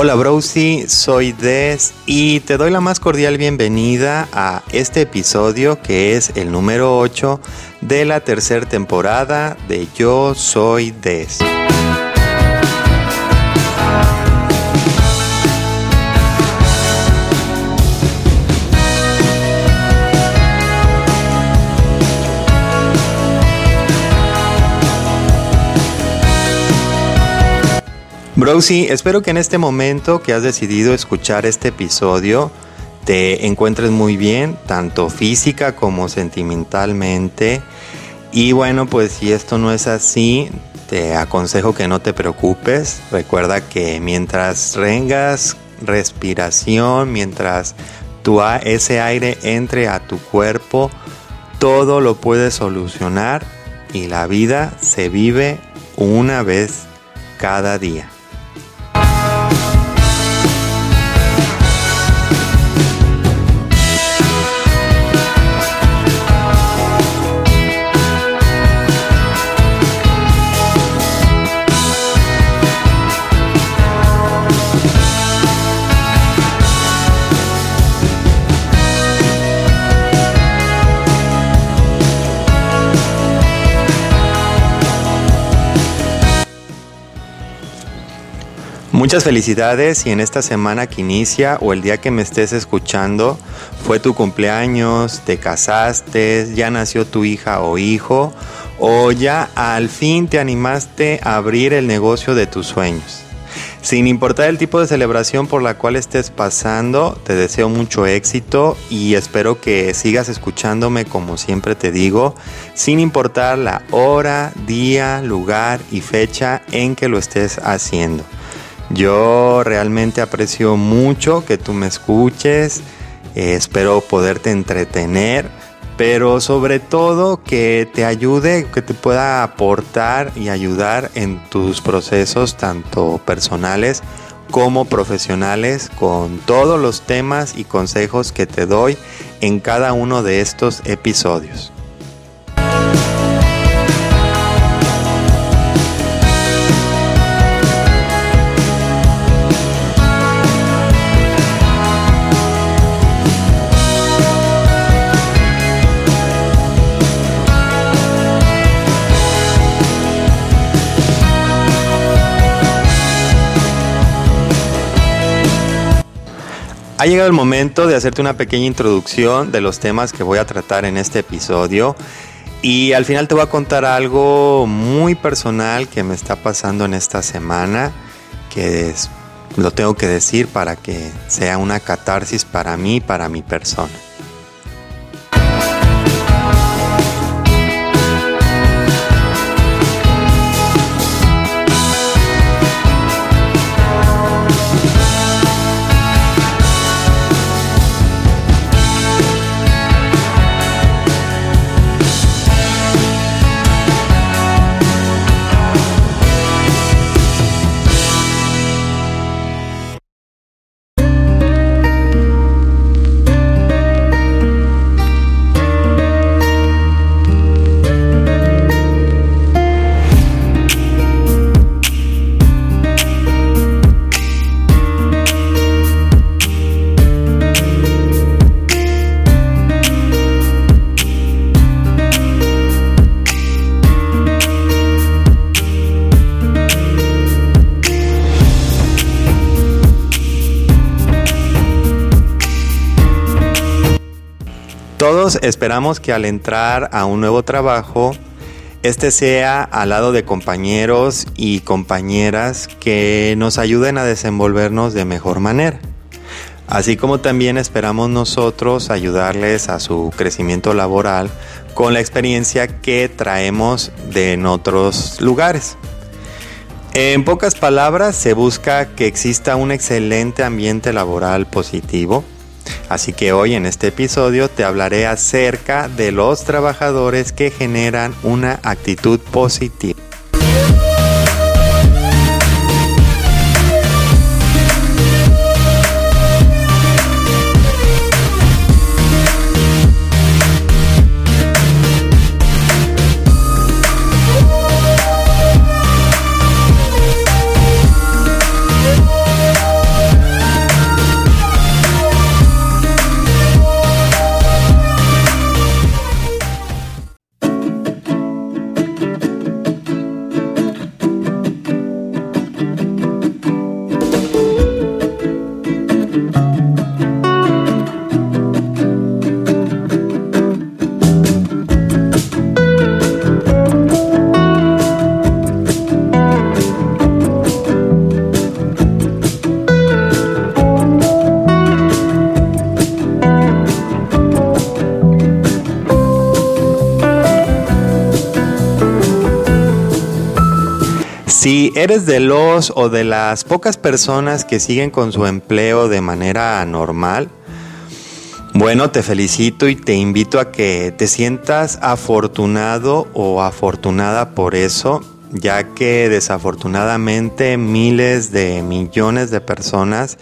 Hola Browsy, soy Des y te doy la más cordial bienvenida a este episodio que es el número 8 de la tercera temporada de Yo Soy Des. Browsy, espero que en este momento que has decidido escuchar este episodio te encuentres muy bien, tanto física como sentimentalmente. Y bueno, pues si esto no es así, te aconsejo que no te preocupes. Recuerda que mientras rengas respiración, mientras tu, ese aire entre a tu cuerpo, todo lo puedes solucionar y la vida se vive una vez cada día. Muchas felicidades y en esta semana que inicia o el día que me estés escuchando fue tu cumpleaños, te casaste, ya nació tu hija o hijo o ya al fin te animaste a abrir el negocio de tus sueños. Sin importar el tipo de celebración por la cual estés pasando, te deseo mucho éxito y espero que sigas escuchándome como siempre te digo, sin importar la hora, día, lugar y fecha en que lo estés haciendo. Yo realmente aprecio mucho que tú me escuches, eh, espero poderte entretener, pero sobre todo que te ayude, que te pueda aportar y ayudar en tus procesos tanto personales como profesionales con todos los temas y consejos que te doy en cada uno de estos episodios. Ha llegado el momento de hacerte una pequeña introducción de los temas que voy a tratar en este episodio. Y al final te voy a contar algo muy personal que me está pasando en esta semana, que lo tengo que decir para que sea una catarsis para mí, para mi persona. Esperamos que al entrar a un nuevo trabajo, este sea al lado de compañeros y compañeras que nos ayuden a desenvolvernos de mejor manera. Así como también esperamos nosotros ayudarles a su crecimiento laboral con la experiencia que traemos de en otros lugares. En pocas palabras, se busca que exista un excelente ambiente laboral positivo, Así que hoy en este episodio te hablaré acerca de los trabajadores que generan una actitud positiva. Eres de los o de las pocas personas que siguen con su empleo de manera normal, bueno, te felicito y te invito a que te sientas afortunado o afortunada por eso, ya que desafortunadamente miles de millones de personas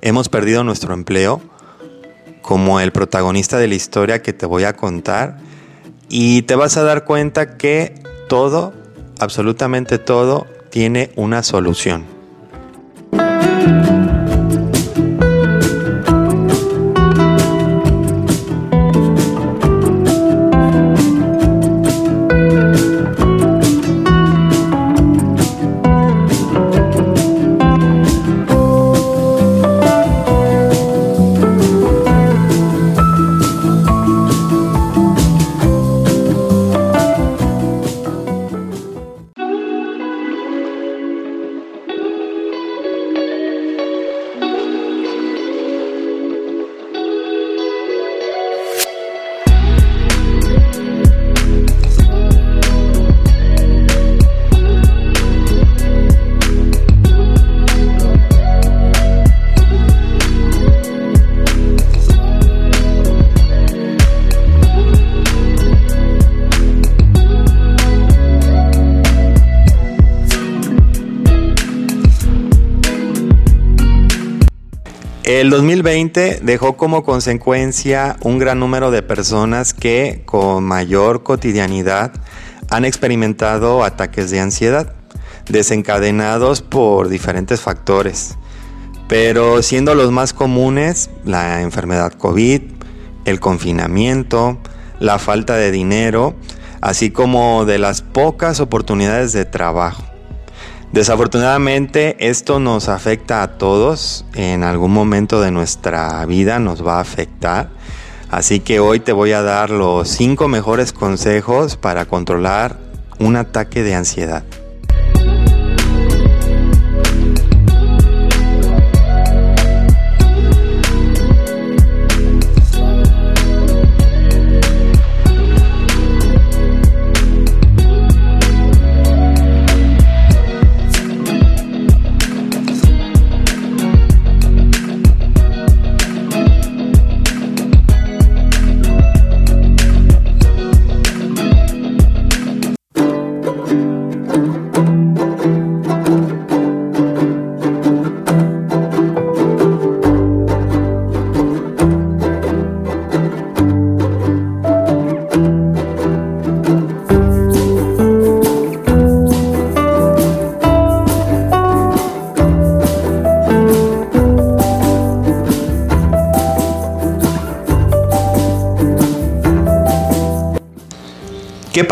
hemos perdido nuestro empleo, como el protagonista de la historia que te voy a contar, y te vas a dar cuenta que todo, absolutamente todo, tiene una solución. 2020 dejó como consecuencia un gran número de personas que con mayor cotidianidad han experimentado ataques de ansiedad, desencadenados por diferentes factores, pero siendo los más comunes la enfermedad COVID, el confinamiento, la falta de dinero, así como de las pocas oportunidades de trabajo. Desafortunadamente esto nos afecta a todos, en algún momento de nuestra vida nos va a afectar, así que hoy te voy a dar los 5 mejores consejos para controlar un ataque de ansiedad.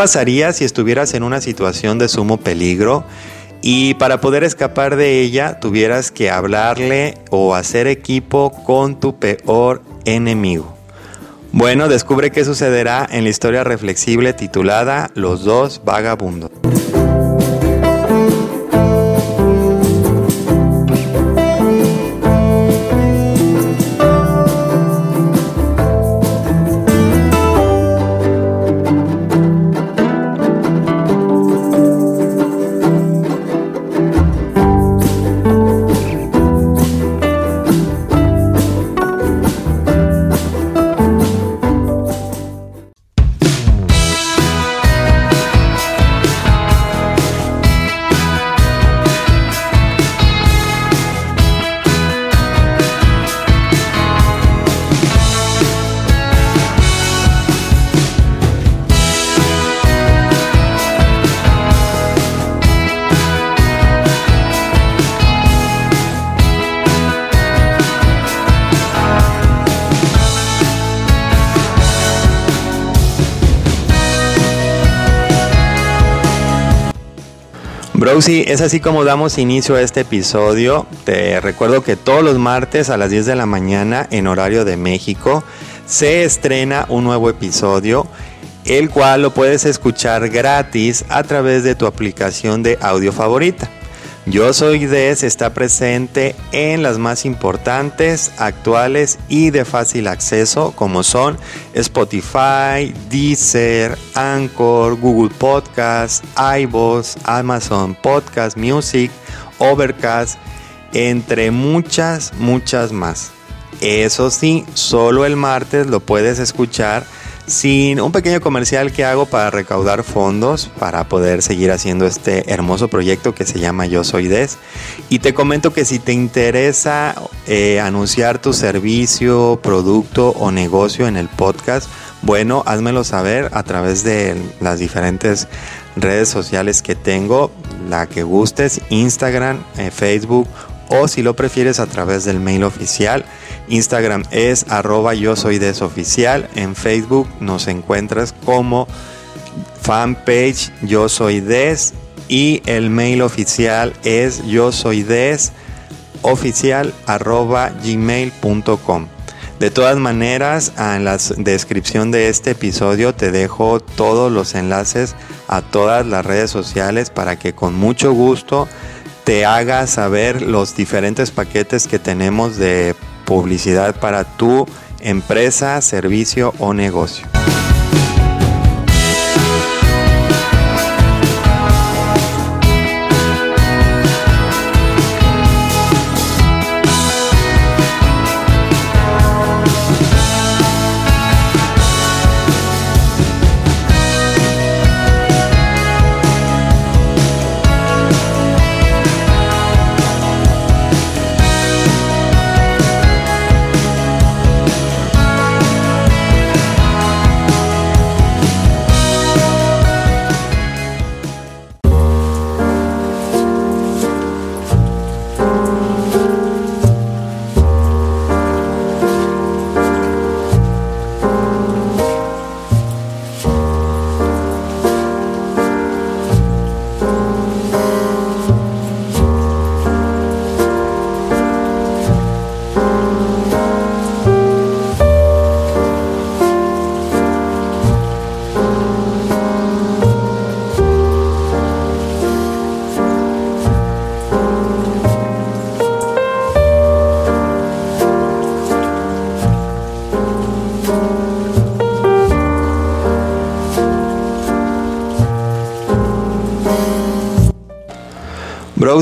Pasaría si estuvieras en una situación de sumo peligro y para poder escapar de ella tuvieras que hablarle o hacer equipo con tu peor enemigo? Bueno, descubre qué sucederá en la historia reflexible titulada Los dos vagabundos. Browsy, es así como damos inicio a este episodio. Te recuerdo que todos los martes a las 10 de la mañana en horario de México se estrena un nuevo episodio, el cual lo puedes escuchar gratis a través de tu aplicación de audio favorita. Yo Soy Des está presente en las más importantes, actuales y de fácil acceso como son Spotify, Deezer, Anchor, Google Podcast, iVoox, Amazon Podcast Music, Overcast, entre muchas, muchas más. Eso sí, solo el martes lo puedes escuchar sin un pequeño comercial que hago para recaudar fondos para poder seguir haciendo este hermoso proyecto que se llama Yo Soy Des. Y te comento que si te interesa eh, anunciar tu servicio, producto o negocio en el podcast, bueno, házmelo saber a través de las diferentes redes sociales que tengo, la que gustes, Instagram, eh, Facebook o si lo prefieres a través del mail oficial. Instagram es arroba yo soy desoficial. En Facebook nos encuentras como fanpage yo soy des y el mail oficial es yo soy des oficial arroba gmail.com. De todas maneras, en la descripción de este episodio te dejo todos los enlaces a todas las redes sociales para que con mucho gusto te haga saber los diferentes paquetes que tenemos de publicidad para tu empresa, servicio o negocio.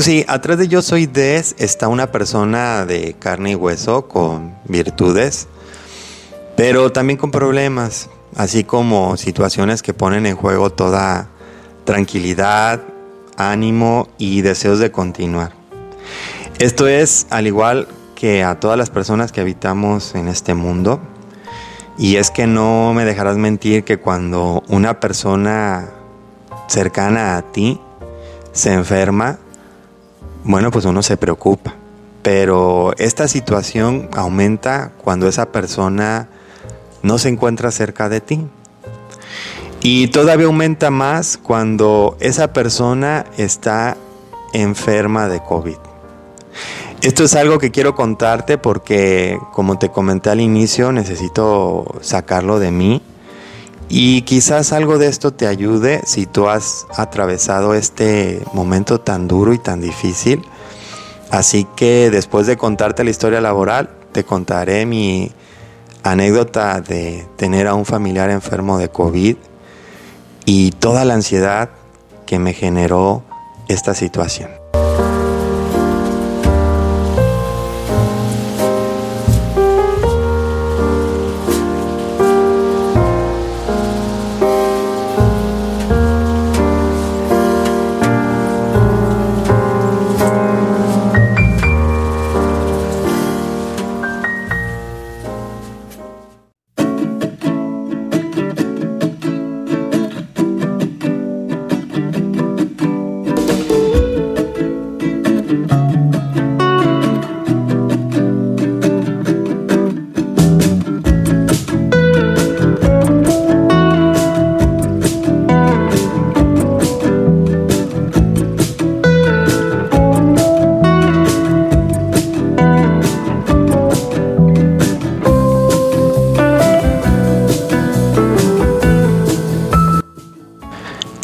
Sí, atrás de Yo Soy Des está una persona de carne y hueso con virtudes, pero también con problemas, así como situaciones que ponen en juego toda tranquilidad, ánimo y deseos de continuar. Esto es al igual que a todas las personas que habitamos en este mundo, y es que no me dejarás mentir que cuando una persona cercana a ti se enferma, bueno, pues uno se preocupa. Pero esta situación aumenta cuando esa persona no se encuentra cerca de ti. Y todavía aumenta más cuando esa persona está enferma de COVID. Esto es algo que quiero contarte porque, como te comenté al inicio, necesito sacarlo de mí. Y quizás algo de esto te ayude si tú has atravesado este momento tan duro y tan difícil. Así que después de contarte la historia laboral, te contaré mi anécdota de tener a un familiar enfermo de COVID y toda la ansiedad que me generó esta situación.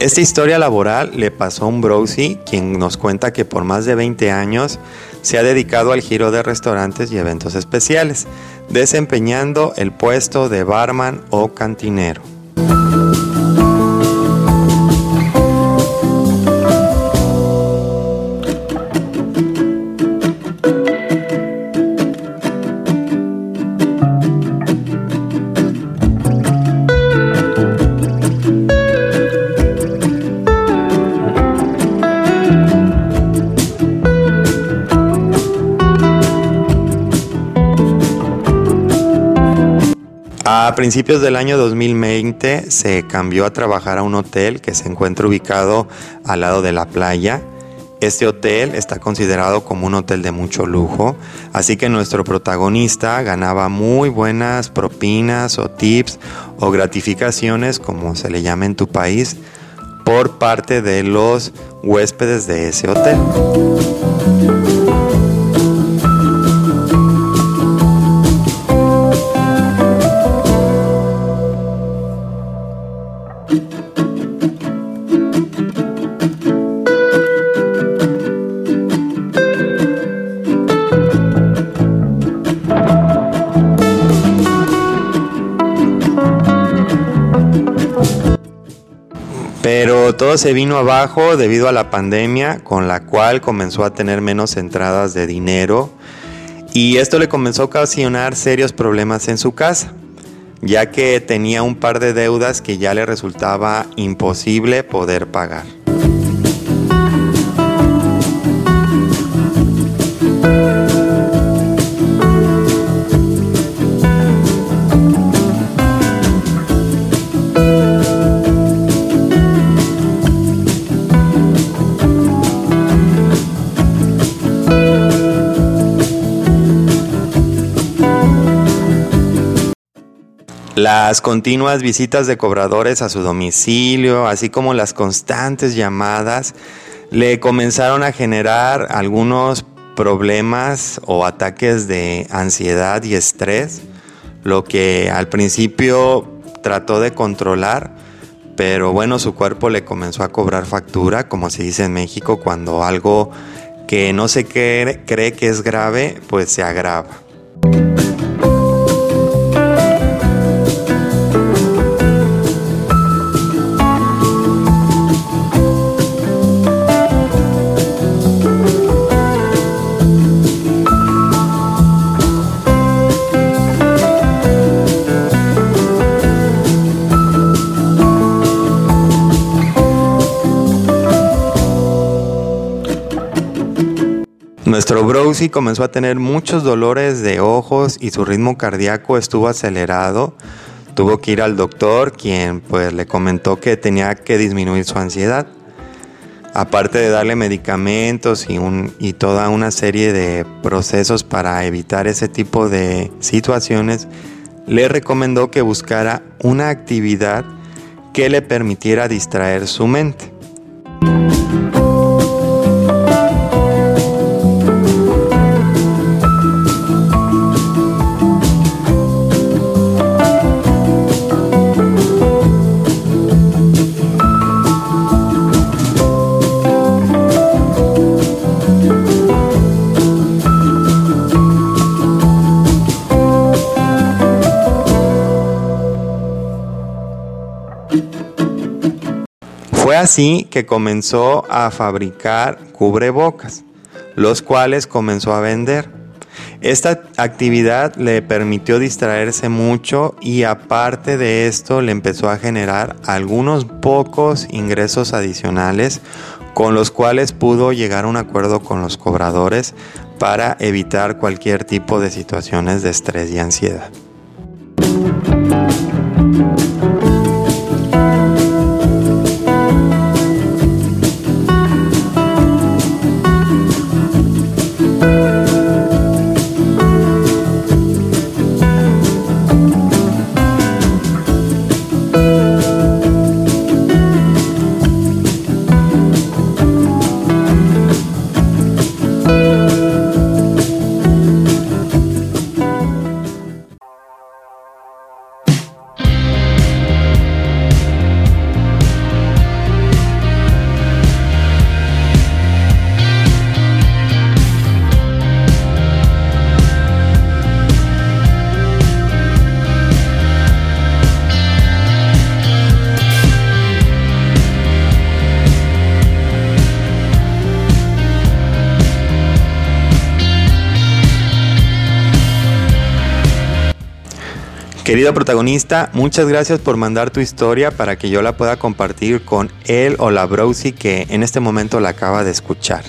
Esta historia laboral le pasó a un Browsy, quien nos cuenta que por más de 20 años se ha dedicado al giro de restaurantes y eventos especiales, desempeñando el puesto de barman o cantinero. Principios del año 2020 se cambió a trabajar a un hotel que se encuentra ubicado al lado de la playa. Este hotel está considerado como un hotel de mucho lujo, así que nuestro protagonista ganaba muy buenas propinas o tips o gratificaciones, como se le llama en tu país, por parte de los huéspedes de ese hotel. Se vino abajo debido a la pandemia, con la cual comenzó a tener menos entradas de dinero y esto le comenzó a ocasionar serios problemas en su casa, ya que tenía un par de deudas que ya le resultaba imposible poder pagar. Las continuas visitas de cobradores a su domicilio, así como las constantes llamadas, le comenzaron a generar algunos problemas o ataques de ansiedad y estrés, lo que al principio trató de controlar, pero bueno, su cuerpo le comenzó a cobrar factura, como se dice en México, cuando algo que no se cree, cree que es grave, pues se agrava. Browsy comenzó a tener muchos dolores de ojos y su ritmo cardíaco estuvo acelerado. Tuvo que ir al doctor, quien pues le comentó que tenía que disminuir su ansiedad. Aparte de darle medicamentos y, y toda una serie de procesos para evitar ese tipo de situaciones, le recomendó que buscara una actividad que le permitiera distraer su mente. Así que comenzó a fabricar cubrebocas, los cuales comenzó a vender. Esta actividad le permitió distraerse mucho y aparte de esto le empezó a generar algunos pocos ingresos adicionales con los cuales pudo llegar a un acuerdo con los cobradores para evitar cualquier tipo de situaciones de estrés y ansiedad. Querido protagonista, muchas gracias por mandar tu historia para que yo la pueda compartir con él o la Browsy que en este momento la acaba de escuchar.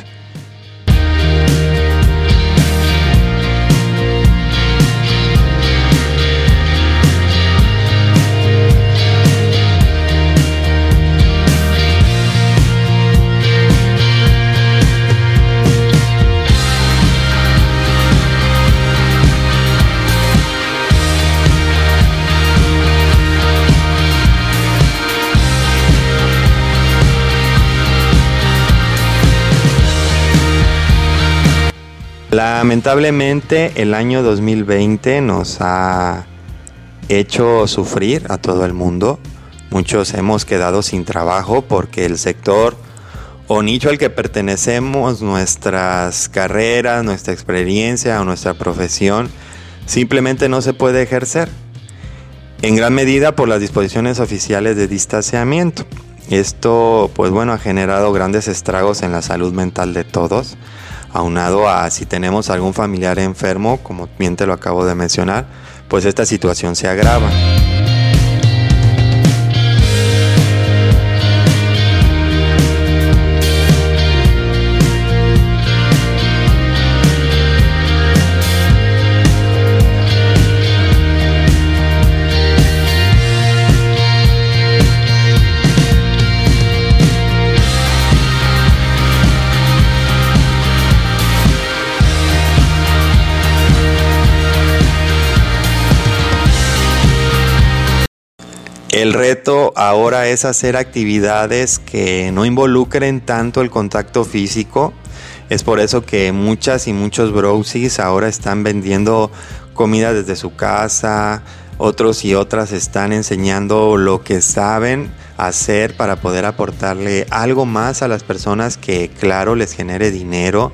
Lamentablemente el año 2020 nos ha hecho sufrir a todo el mundo. Muchos hemos quedado sin trabajo porque el sector o nicho al que pertenecemos, nuestras carreras, nuestra experiencia o nuestra profesión simplemente no se puede ejercer. En gran medida por las disposiciones oficiales de distanciamiento. Esto, pues bueno, ha generado grandes estragos en la salud mental de todos aunado a si tenemos algún familiar enfermo, como bien te lo acabo de mencionar, pues esta situación se agrava. El reto ahora es hacer actividades que no involucren tanto el contacto físico. Es por eso que muchas y muchos browsies ahora están vendiendo comida desde su casa. Otros y otras están enseñando lo que saben hacer para poder aportarle algo más a las personas que claro les genere dinero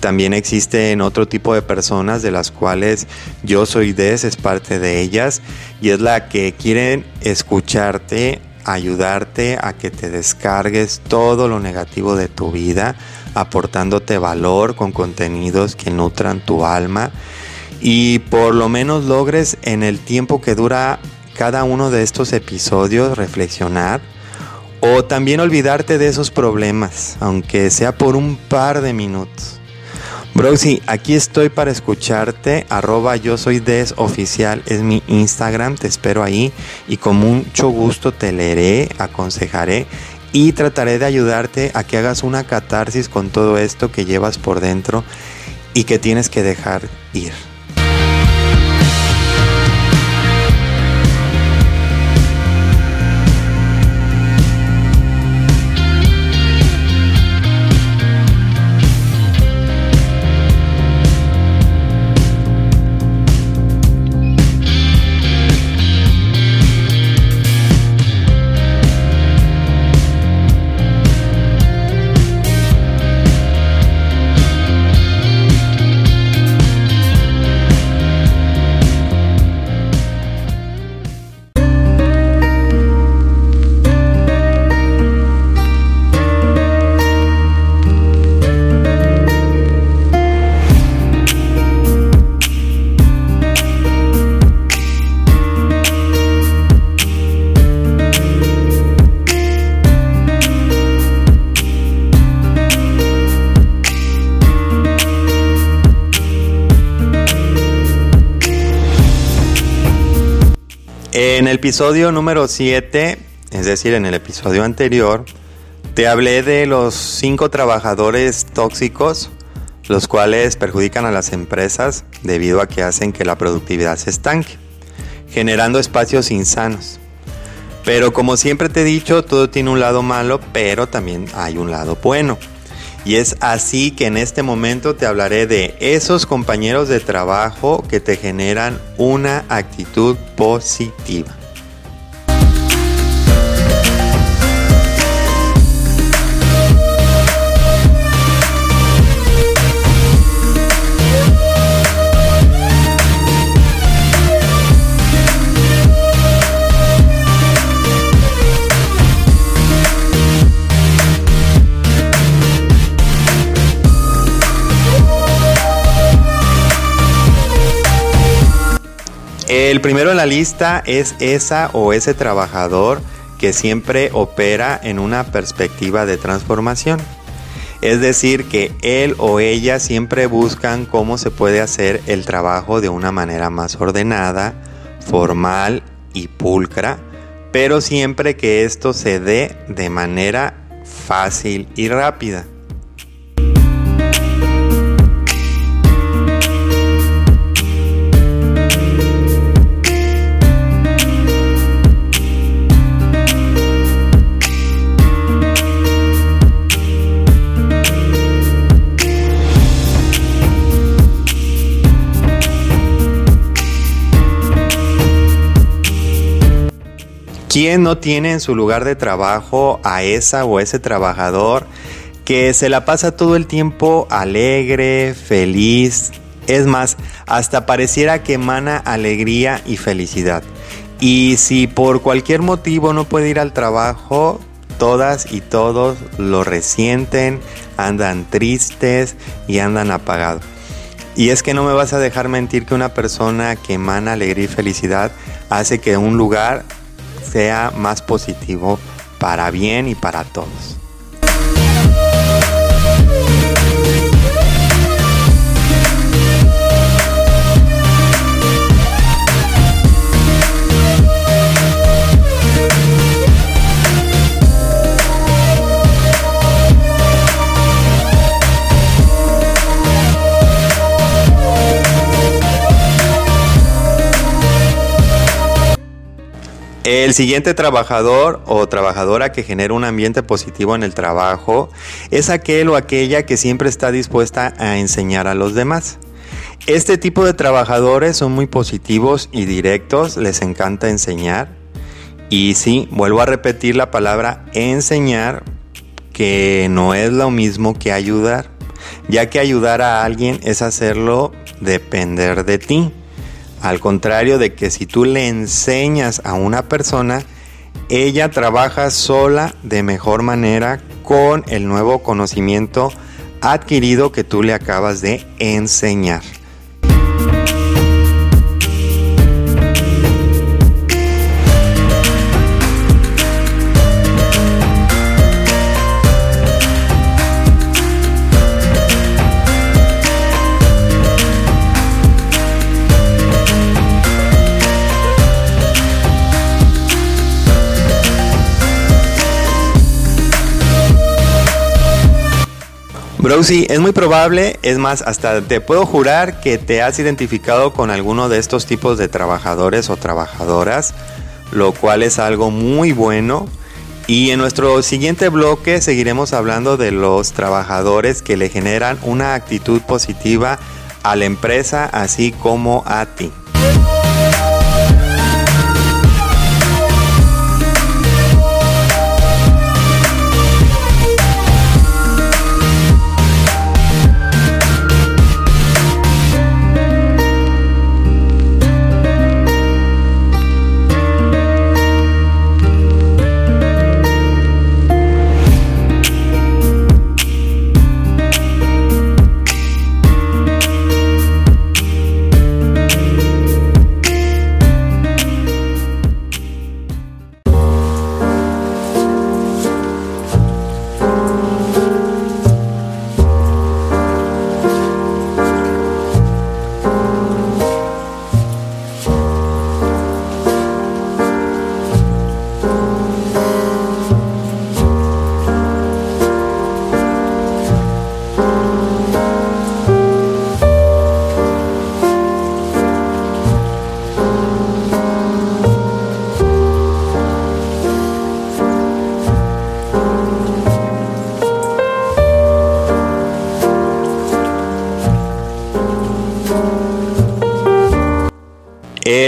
también existen otro tipo de personas de las cuales yo soy Des, es parte de ellas, y es la que quieren escucharte, ayudarte a que te descargues todo lo negativo de tu vida, aportándote valor con contenidos que nutran tu alma y por lo menos logres en el tiempo que dura cada uno de estos episodios reflexionar o también olvidarte de esos problemas, aunque sea por un par de minutos. Broxy, aquí estoy para escucharte. Arroba yo soy Des Oficial es mi Instagram. Te espero ahí y con mucho gusto te leeré, aconsejaré y trataré de ayudarte a que hagas una catarsis con todo esto que llevas por dentro y que tienes que dejar ir. Episodio número 7, es decir, en el episodio anterior, te hablé de los cinco trabajadores tóxicos, los cuales perjudican a las empresas debido a que hacen que la productividad se estanque, generando espacios insanos. Pero como siempre te he dicho, todo tiene un lado malo, pero también hay un lado bueno. Y es así que en este momento te hablaré de esos compañeros de trabajo que te generan una actitud positiva. El primero en la lista es esa o ese trabajador que siempre opera en una perspectiva de transformación. Es decir, que él o ella siempre buscan cómo se puede hacer el trabajo de una manera más ordenada, formal y pulcra, pero siempre que esto se dé de manera fácil y rápida. ¿Quién no tiene en su lugar de trabajo a esa o ese trabajador que se la pasa todo el tiempo alegre, feliz? Es más, hasta pareciera que emana alegría y felicidad. Y si por cualquier motivo no puede ir al trabajo, todas y todos lo resienten, andan tristes y andan apagados. Y es que no me vas a dejar mentir que una persona que emana alegría y felicidad hace que un lugar sea más positivo para bien y para todos. El siguiente trabajador o trabajadora que genera un ambiente positivo en el trabajo es aquel o aquella que siempre está dispuesta a enseñar a los demás. Este tipo de trabajadores son muy positivos y directos, les encanta enseñar. Y sí, vuelvo a repetir la palabra enseñar, que no es lo mismo que ayudar, ya que ayudar a alguien es hacerlo depender de ti. Al contrario de que si tú le enseñas a una persona, ella trabaja sola de mejor manera con el nuevo conocimiento adquirido que tú le acabas de enseñar. Browsy, es muy probable, es más, hasta te puedo jurar que te has identificado con alguno de estos tipos de trabajadores o trabajadoras, lo cual es algo muy bueno. Y en nuestro siguiente bloque seguiremos hablando de los trabajadores que le generan una actitud positiva a la empresa así como a ti.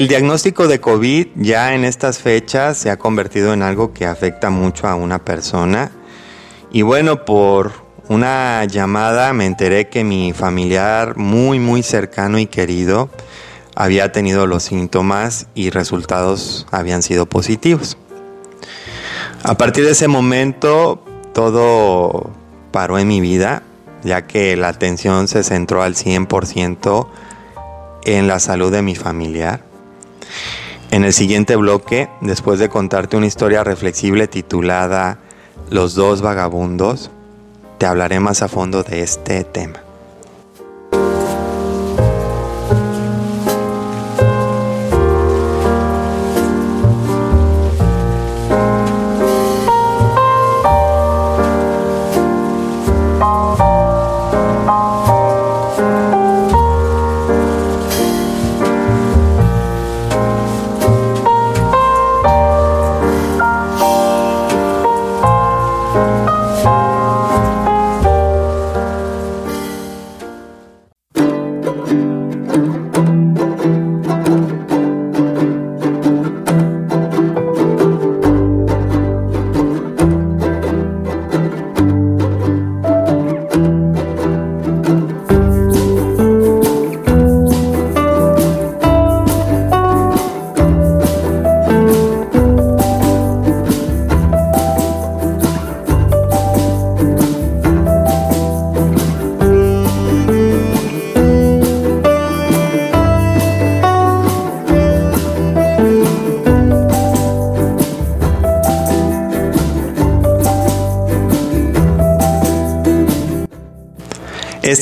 El diagnóstico de COVID ya en estas fechas se ha convertido en algo que afecta mucho a una persona. Y bueno, por una llamada me enteré que mi familiar muy muy cercano y querido había tenido los síntomas y resultados habían sido positivos. A partir de ese momento todo paró en mi vida, ya que la atención se centró al 100% en la salud de mi familiar. En el siguiente bloque, después de contarte una historia reflexible titulada Los dos vagabundos, te hablaré más a fondo de este tema.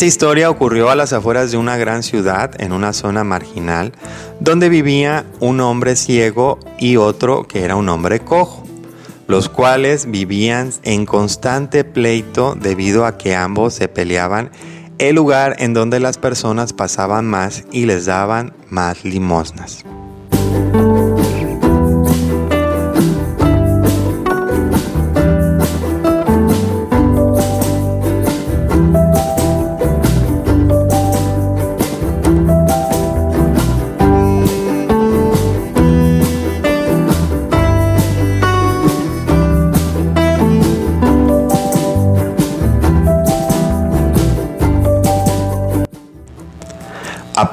Historia ocurrió a las afueras de una gran ciudad, en una zona marginal, donde vivía un hombre ciego y otro que era un hombre cojo, los cuales vivían en constante pleito debido a que ambos se peleaban el lugar en donde las personas pasaban más y les daban más limosnas.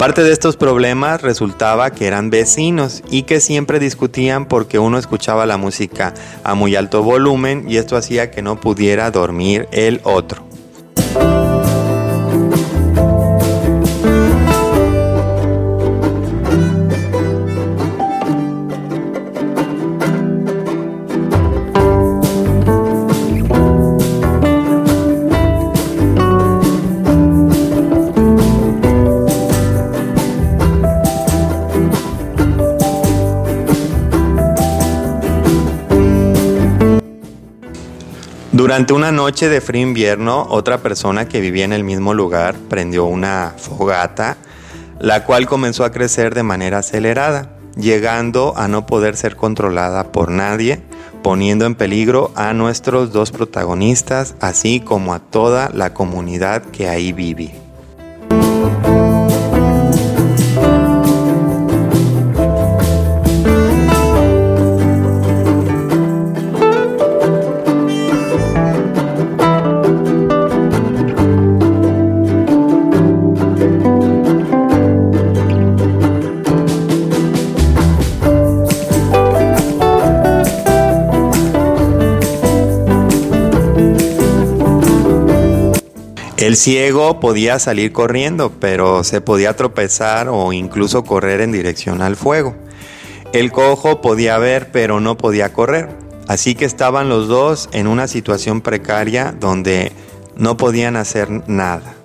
Aparte de estos problemas, resultaba que eran vecinos y que siempre discutían porque uno escuchaba la música a muy alto volumen y esto hacía que no pudiera dormir el otro. Durante una noche de frío invierno, otra persona que vivía en el mismo lugar prendió una fogata, la cual comenzó a crecer de manera acelerada, llegando a no poder ser controlada por nadie, poniendo en peligro a nuestros dos protagonistas, así como a toda la comunidad que ahí vive. El ciego podía salir corriendo, pero se podía tropezar o incluso correr en dirección al fuego. El cojo podía ver, pero no podía correr. Así que estaban los dos en una situación precaria donde no podían hacer nada.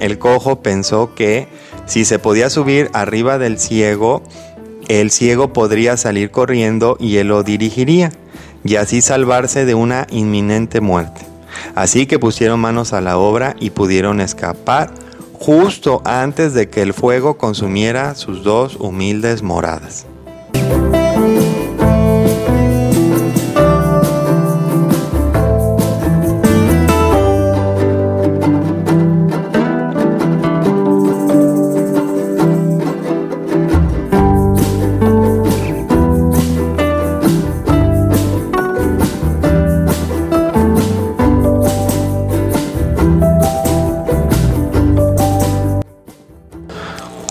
El cojo pensó que si se podía subir arriba del ciego, el ciego podría salir corriendo y él lo dirigiría, y así salvarse de una inminente muerte. Así que pusieron manos a la obra y pudieron escapar justo antes de que el fuego consumiera sus dos humildes moradas.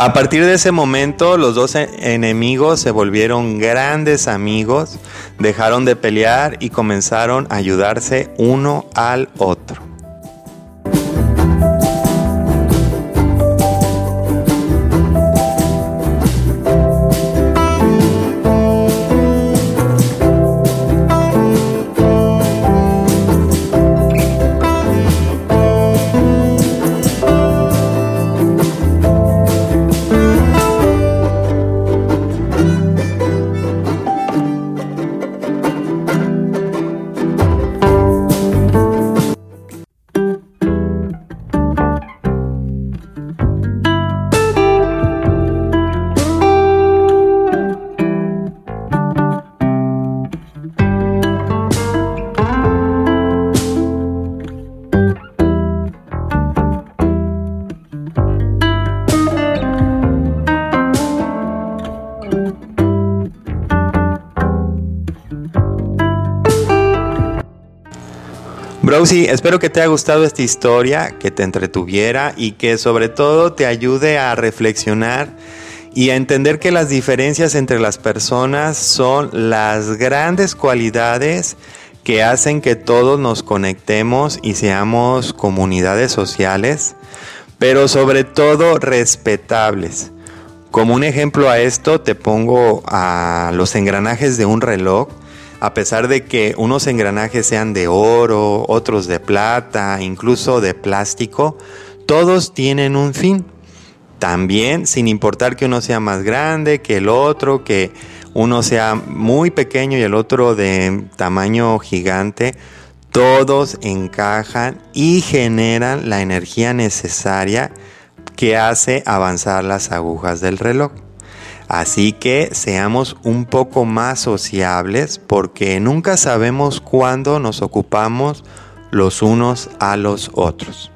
A partir de ese momento los dos e- enemigos se volvieron grandes amigos, dejaron de pelear y comenzaron a ayudarse uno al otro. Browsy, espero que te haya gustado esta historia, que te entretuviera y que sobre todo te ayude a reflexionar y a entender que las diferencias entre las personas son las grandes cualidades que hacen que todos nos conectemos y seamos comunidades sociales, pero sobre todo respetables. Como un ejemplo a esto te pongo a los engranajes de un reloj a pesar de que unos engranajes sean de oro, otros de plata, incluso de plástico, todos tienen un fin. También, sin importar que uno sea más grande que el otro, que uno sea muy pequeño y el otro de tamaño gigante, todos encajan y generan la energía necesaria que hace avanzar las agujas del reloj. Así que seamos un poco más sociables porque nunca sabemos cuándo nos ocupamos los unos a los otros.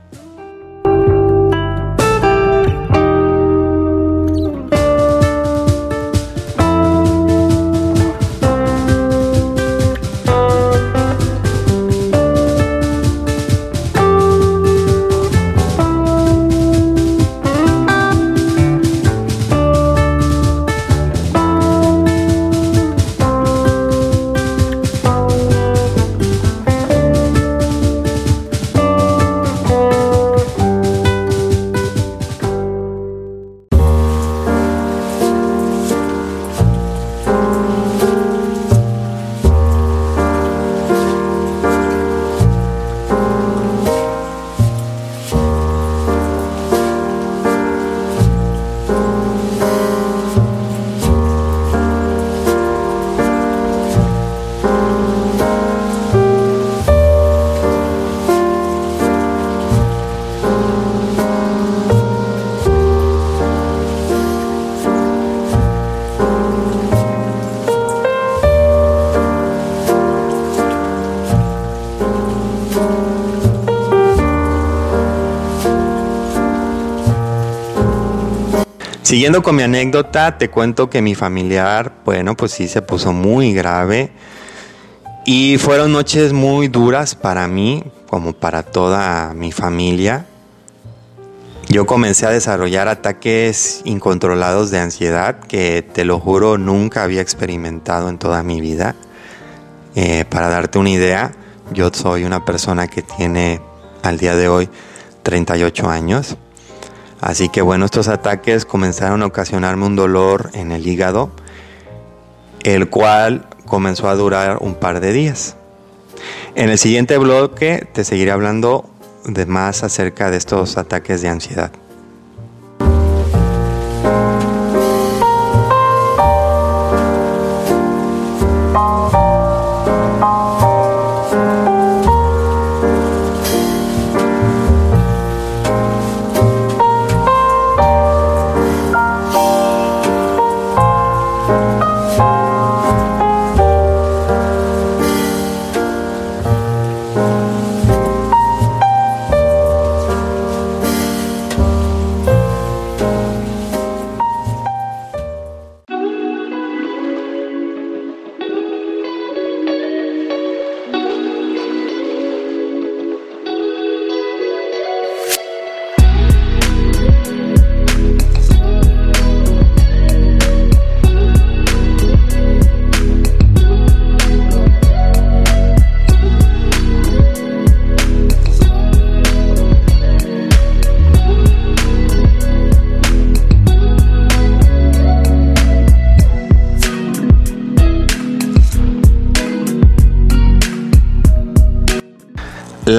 Siguiendo con mi anécdota, te cuento que mi familiar, bueno, pues sí se puso muy grave y fueron noches muy duras para mí, como para toda mi familia. Yo comencé a desarrollar ataques incontrolados de ansiedad que te lo juro nunca había experimentado en toda mi vida. Eh, para darte una idea, yo soy una persona que tiene al día de hoy 38 años. Así que bueno, estos ataques comenzaron a ocasionarme un dolor en el hígado, el cual comenzó a durar un par de días. En el siguiente bloque te seguiré hablando de más acerca de estos ataques de ansiedad.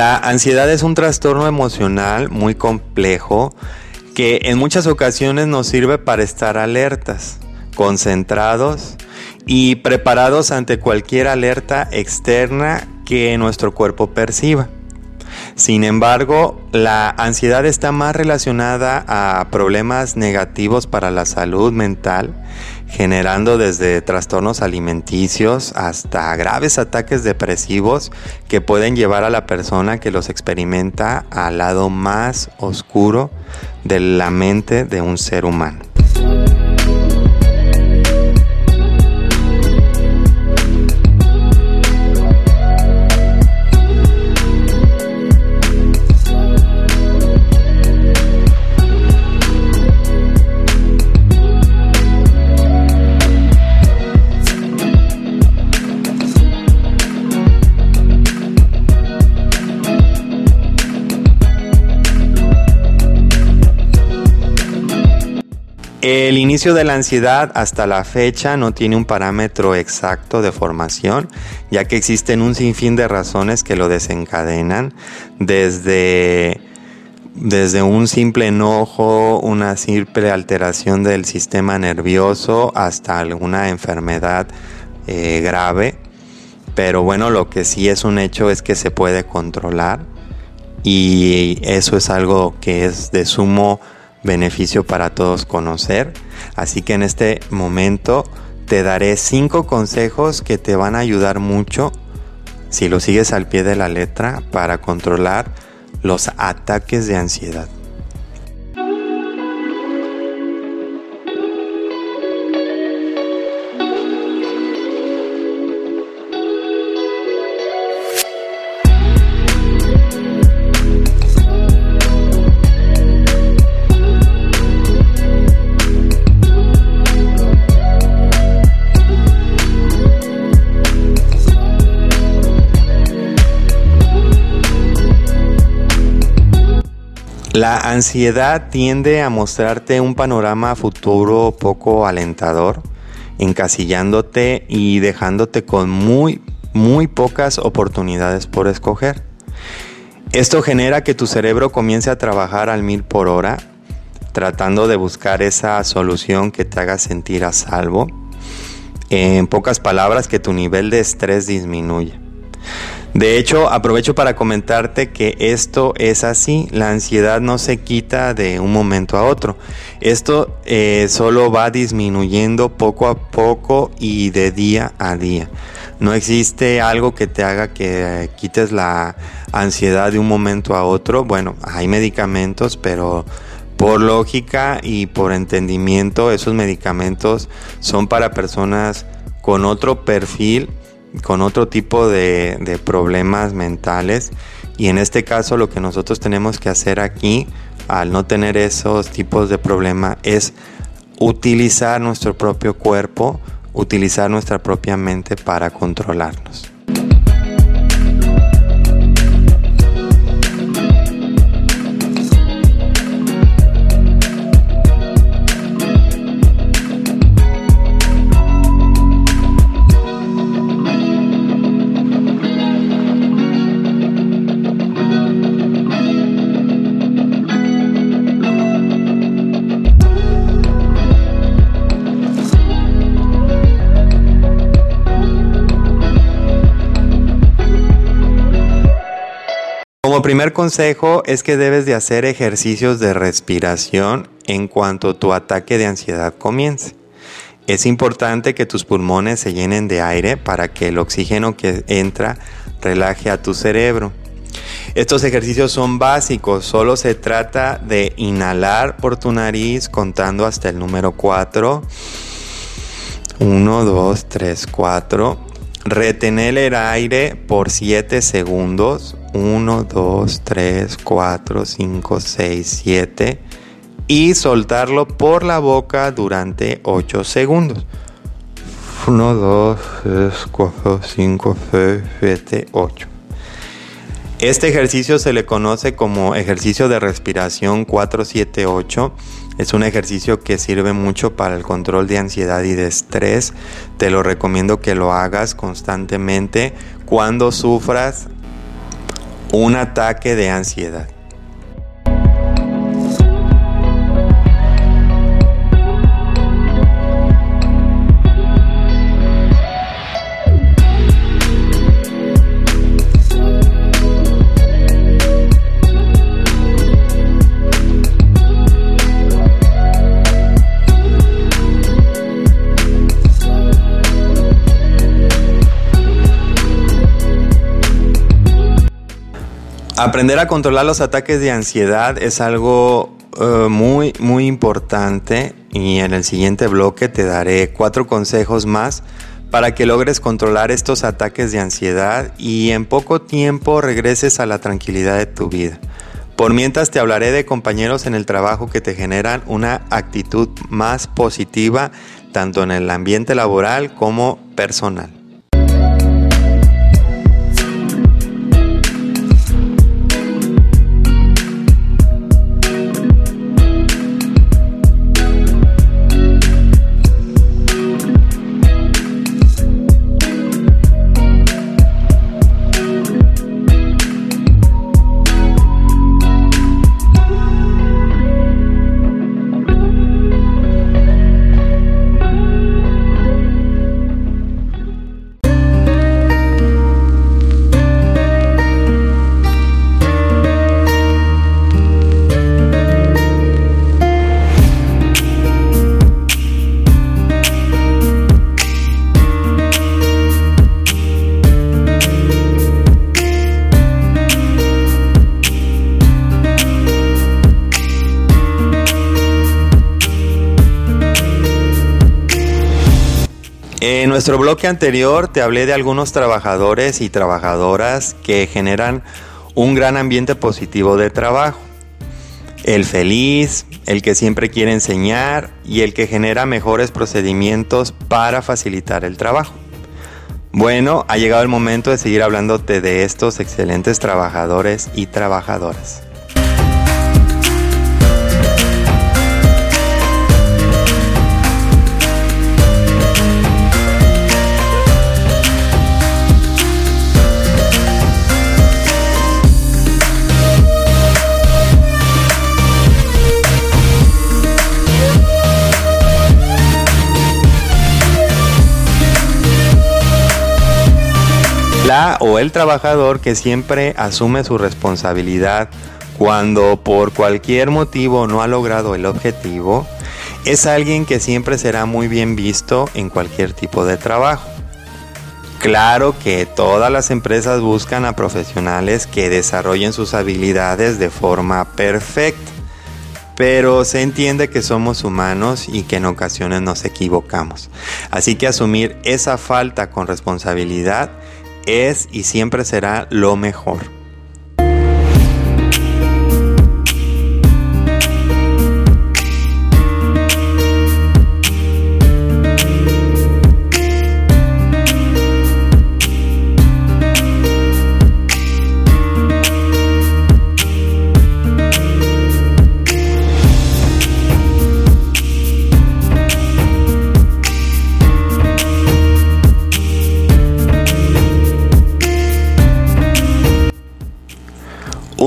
La ansiedad es un trastorno emocional muy complejo que en muchas ocasiones nos sirve para estar alertas, concentrados y preparados ante cualquier alerta externa que nuestro cuerpo perciba. Sin embargo, la ansiedad está más relacionada a problemas negativos para la salud mental, generando desde trastornos alimenticios hasta graves ataques depresivos que pueden llevar a la persona que los experimenta al lado más oscuro de la mente de un ser humano. El inicio de la ansiedad hasta la fecha no tiene un parámetro exacto de formación, ya que existen un sinfín de razones que lo desencadenan, desde, desde un simple enojo, una simple alteración del sistema nervioso, hasta alguna enfermedad eh, grave. Pero bueno, lo que sí es un hecho es que se puede controlar y eso es algo que es de sumo beneficio para todos conocer. Así que en este momento te daré cinco consejos que te van a ayudar mucho si lo sigues al pie de la letra para controlar los ataques de ansiedad. La ansiedad tiende a mostrarte un panorama futuro poco alentador, encasillándote y dejándote con muy, muy pocas oportunidades por escoger. Esto genera que tu cerebro comience a trabajar al mil por hora, tratando de buscar esa solución que te haga sentir a salvo. En pocas palabras, que tu nivel de estrés disminuya. De hecho, aprovecho para comentarte que esto es así, la ansiedad no se quita de un momento a otro. Esto eh, solo va disminuyendo poco a poco y de día a día. No existe algo que te haga que quites la ansiedad de un momento a otro. Bueno, hay medicamentos, pero por lógica y por entendimiento, esos medicamentos son para personas con otro perfil con otro tipo de, problemas mentales y en este caso lo que nosotros tenemos que hacer aquí al no tener esos tipos de problemas es utilizar nuestro propio cuerpo, utilizar nuestra propia mente para controlarnos. Como primer consejo es que debes de hacer ejercicios de respiración en cuanto tu ataque de ansiedad comience. Es importante que tus pulmones se llenen de aire para que el oxígeno que entra relaje a tu cerebro. Estos ejercicios son básicos, solo se trata de inhalar por tu nariz contando hasta el número 4. 1, 2, 3, 4. Retener el aire por 7 segundos. 1, 2, 3, 4, 5, 6, 7 y soltarlo por la boca durante 8 segundos. 1, 2, 3, 4, 5, 6, 7, 8. Este ejercicio se le conoce como ejercicio de respiración 478. Es un ejercicio que sirve mucho para el control de ansiedad y de estrés. Te lo recomiendo que lo hagas constantemente cuando sufras un ataque de ansiedad. Aprender a controlar los ataques de ansiedad es algo eh, muy, muy importante y en el siguiente bloque te daré cuatro consejos más para que logres controlar estos ataques de ansiedad y en poco tiempo regreses a la tranquilidad de tu vida. Por mientras te hablaré de compañeros en el trabajo que te generan una actitud más positiva tanto en el ambiente laboral como personal. Nuestro bloque anterior te hablé de algunos trabajadores y trabajadoras que generan un gran ambiente positivo de trabajo. El feliz, el que siempre quiere enseñar y el que genera mejores procedimientos para facilitar el trabajo. Bueno, ha llegado el momento de seguir hablándote de estos excelentes trabajadores y trabajadoras. O el trabajador que siempre asume su responsabilidad cuando por cualquier motivo no ha logrado el objetivo, es alguien que siempre será muy bien visto en cualquier tipo de trabajo. Claro que todas las empresas buscan a profesionales que desarrollen sus habilidades de forma perfecta, pero se entiende que somos humanos y que en ocasiones nos equivocamos. Así que asumir esa falta con responsabilidad es y siempre será lo mejor.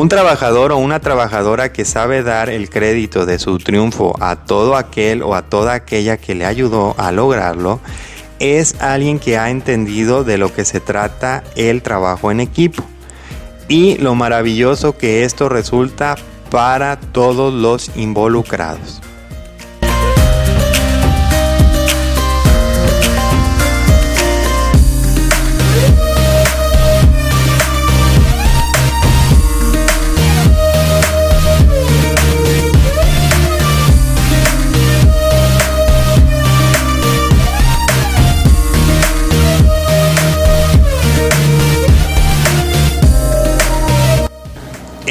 Un trabajador o una trabajadora que sabe dar el crédito de su triunfo a todo aquel o a toda aquella que le ayudó a lograrlo, es alguien que ha entendido de lo que se trata el trabajo en equipo y lo maravilloso que esto resulta para todos los involucrados.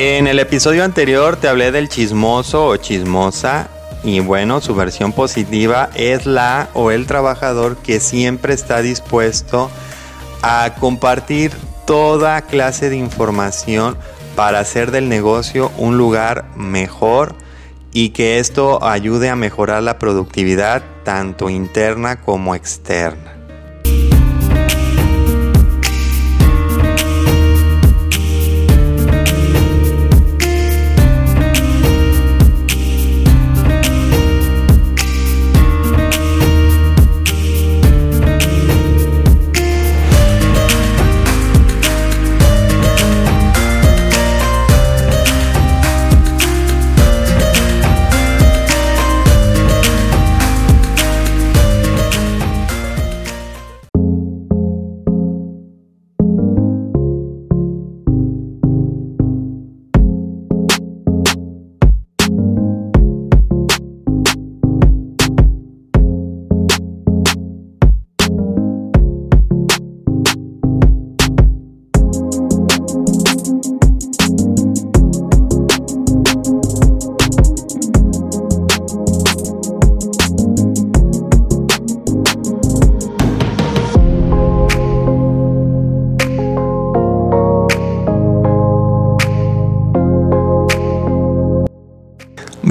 En el episodio anterior te hablé del chismoso o chismosa y bueno, su versión positiva es la o el trabajador que siempre está dispuesto a compartir toda clase de información para hacer del negocio un lugar mejor y que esto ayude a mejorar la productividad tanto interna como externa.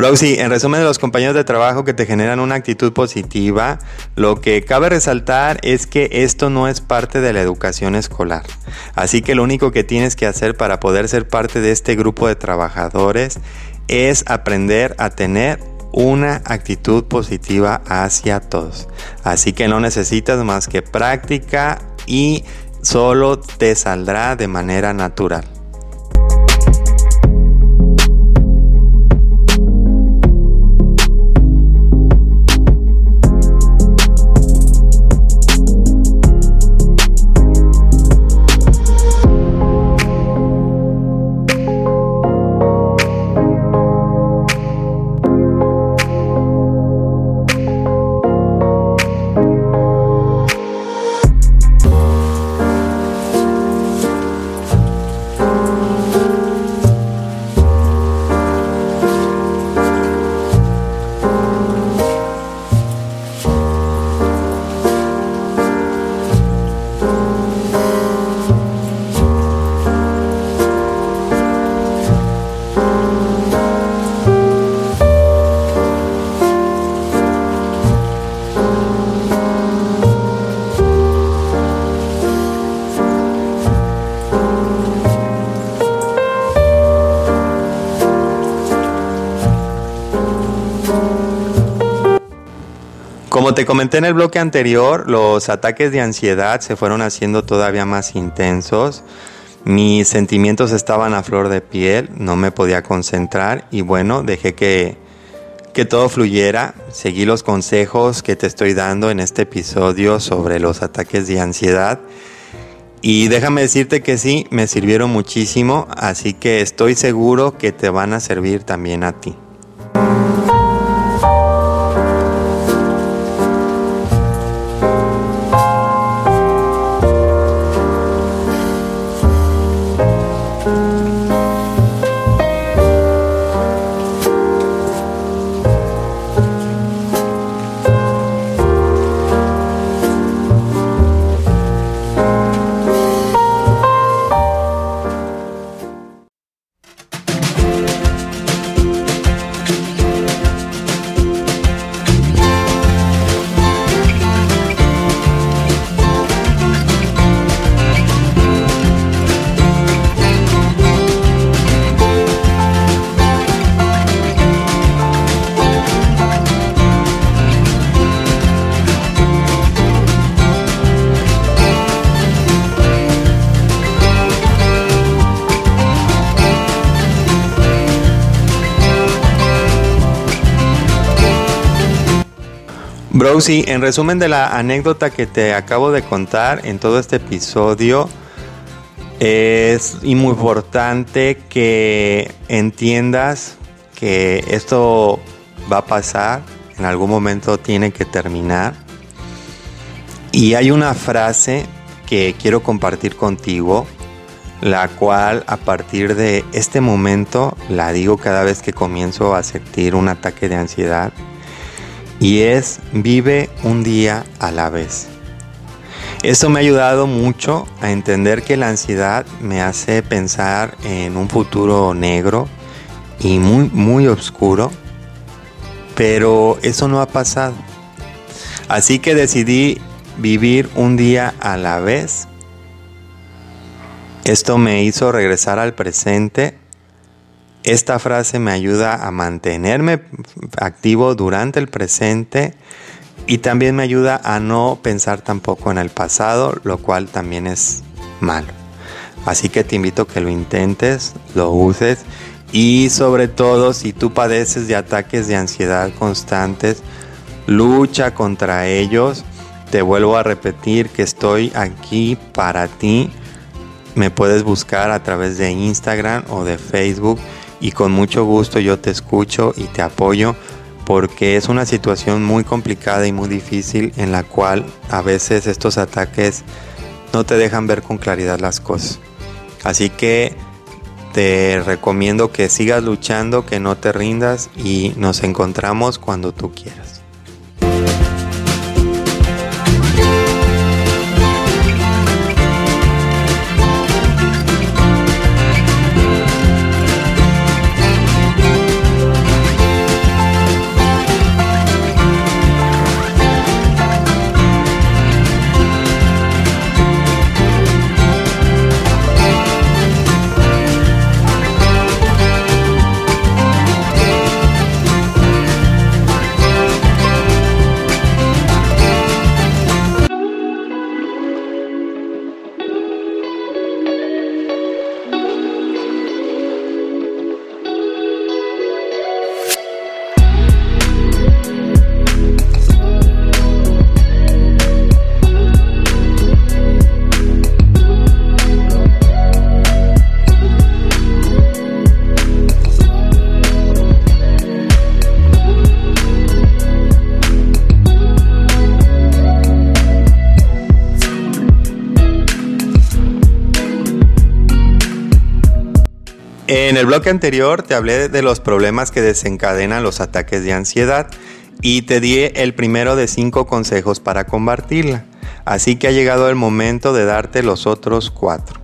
Browsy, en resumen de los compañeros de trabajo que te generan una actitud positiva, lo que cabe resaltar es que esto no es parte de la educación escolar. Así que lo único que tienes que hacer para poder ser parte de este grupo de trabajadores es aprender a tener una actitud positiva hacia todos. Así que no necesitas más que práctica y solo te saldrá de manera natural. Te comenté en el bloque anterior, los ataques de ansiedad se fueron haciendo todavía más intensos. Mis sentimientos estaban a flor de piel, no me podía concentrar y bueno, dejé que, que todo fluyera. Seguí los consejos que te estoy dando en este episodio sobre los ataques de ansiedad. Y déjame decirte que sí, me sirvieron muchísimo, así que estoy seguro que te van a servir también a ti. Browsy, en resumen de la anécdota que te acabo de contar en todo este episodio, es muy importante que entiendas que esto va a pasar, en algún momento tiene que terminar. Y hay una frase que quiero compartir contigo, la cual a partir de este momento la digo cada vez que comienzo a sentir un ataque de ansiedad y es vive un día a la vez. Esto me ha ayudado mucho a entender que la ansiedad me hace pensar en un futuro negro y muy, muy oscuro, pero eso no ha pasado. Así que decidí vivir un día a la vez. Esto me hizo regresar al presente esta frase me ayuda a mantenerme activo durante el presente y también me ayuda a no pensar tampoco en el pasado, lo cual también es malo. Así que te invito a que lo intentes, lo uses y sobre todo si tú padeces de ataques de ansiedad constantes, lucha contra ellos. Te vuelvo a repetir que estoy aquí para ti. Me puedes buscar a través de Instagram o de Facebook y con mucho gusto yo te escucho y te apoyo porque es una situación muy complicada y muy difícil en la cual a veces estos ataques no te dejan ver con claridad las cosas. Así que te recomiendo que sigas luchando, que no te rindas y nos encontramos cuando tú quieras. Bloque anterior te hablé de los problemas que desencadenan los ataques de ansiedad y te di el primero de cinco consejos para combatirla. Así que ha llegado el momento de darte los otros cuatro.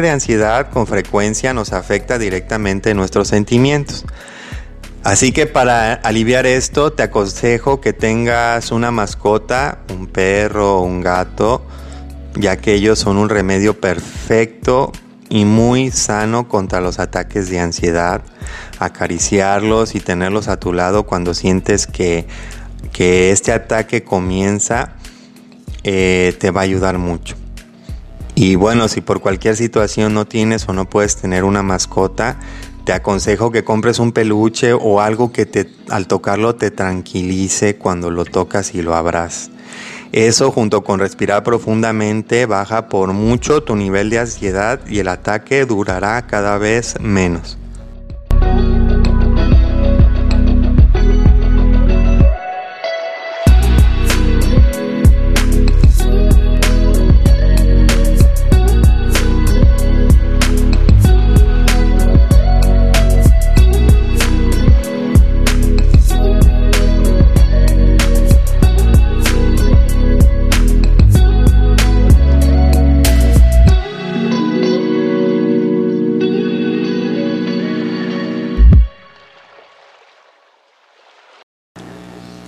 De ansiedad con frecuencia nos afecta directamente nuestros sentimientos. Así que para aliviar esto te aconsejo que tengas una mascota, un perro o un gato, ya que ellos son un remedio perfecto y muy sano contra los ataques de ansiedad. Acariciarlos y tenerlos a tu lado cuando sientes que, que este ataque comienza eh, te va a ayudar mucho. Y bueno, si por cualquier situación no tienes o no puedes tener una mascota, te aconsejo que compres un peluche o algo que te, al tocarlo te tranquilice cuando lo tocas y lo abras. Eso junto con respirar profundamente baja por mucho tu nivel de ansiedad y el ataque durará cada vez menos.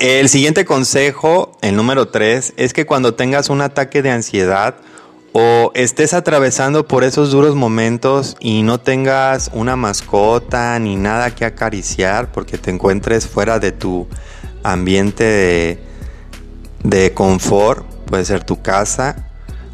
El siguiente consejo, el número 3, es que cuando tengas un ataque de ansiedad o estés atravesando por esos duros momentos y no tengas una mascota ni nada que acariciar porque te encuentres fuera de tu ambiente de, de confort, puede ser tu casa,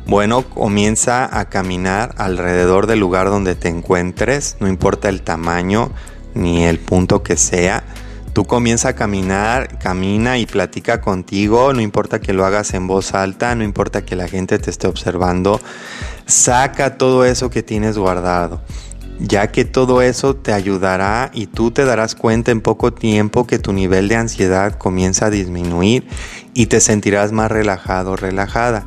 bueno, comienza a caminar alrededor del lugar donde te encuentres, no importa el tamaño ni el punto que sea Tú comienza a caminar, camina y platica contigo, no importa que lo hagas en voz alta, no importa que la gente te esté observando, saca todo eso que tienes guardado, ya que todo eso te ayudará y tú te darás cuenta en poco tiempo que tu nivel de ansiedad comienza a disminuir y te sentirás más relajado, relajada.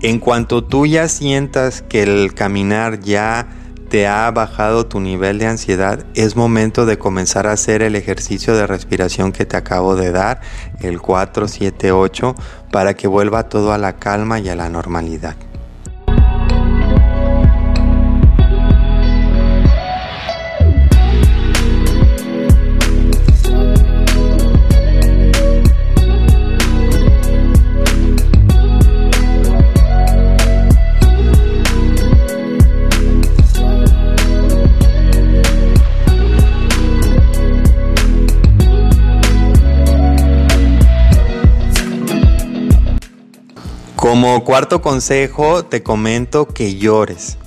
En cuanto tú ya sientas que el caminar ya te ha bajado tu nivel de ansiedad, es momento de comenzar a hacer el ejercicio de respiración que te acabo de dar, el 478, para que vuelva todo a la calma y a la normalidad. Como cuarto consejo, te comento que llores.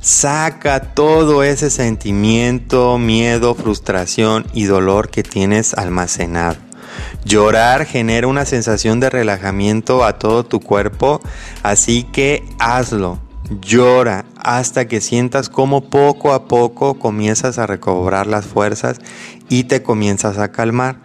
Saca todo ese sentimiento, miedo, frustración y dolor que tienes almacenado. Llorar genera una sensación de relajamiento a todo tu cuerpo, así que hazlo. Llora hasta que sientas como poco a poco comienzas a recobrar las fuerzas y te comienzas a calmar.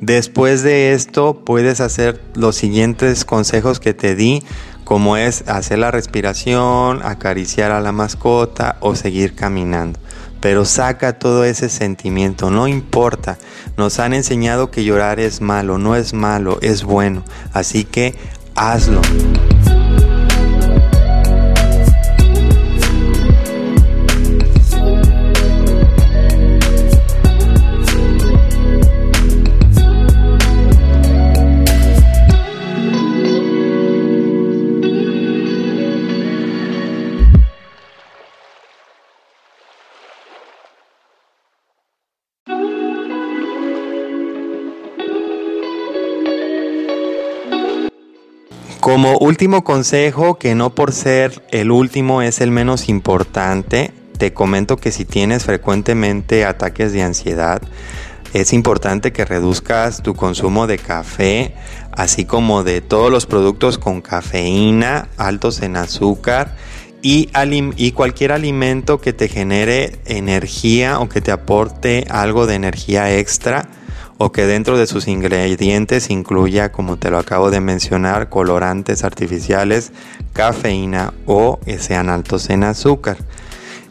Después de esto puedes hacer los siguientes consejos que te di, como es hacer la respiración, acariciar a la mascota o seguir caminando. Pero saca todo ese sentimiento, no importa. Nos han enseñado que llorar es malo, no es malo, es bueno. Así que hazlo. Como último consejo, que no por ser el último es el menos importante, te comento que si tienes frecuentemente ataques de ansiedad, es importante que reduzcas tu consumo de café, así como de todos los productos con cafeína, altos en azúcar y, y, cualquier alimento que te genere energía o que te aporte algo de energía extra o que dentro de sus ingredientes incluya, como te lo acabo de mencionar, colorantes artificiales, cafeína o sean altos en azúcar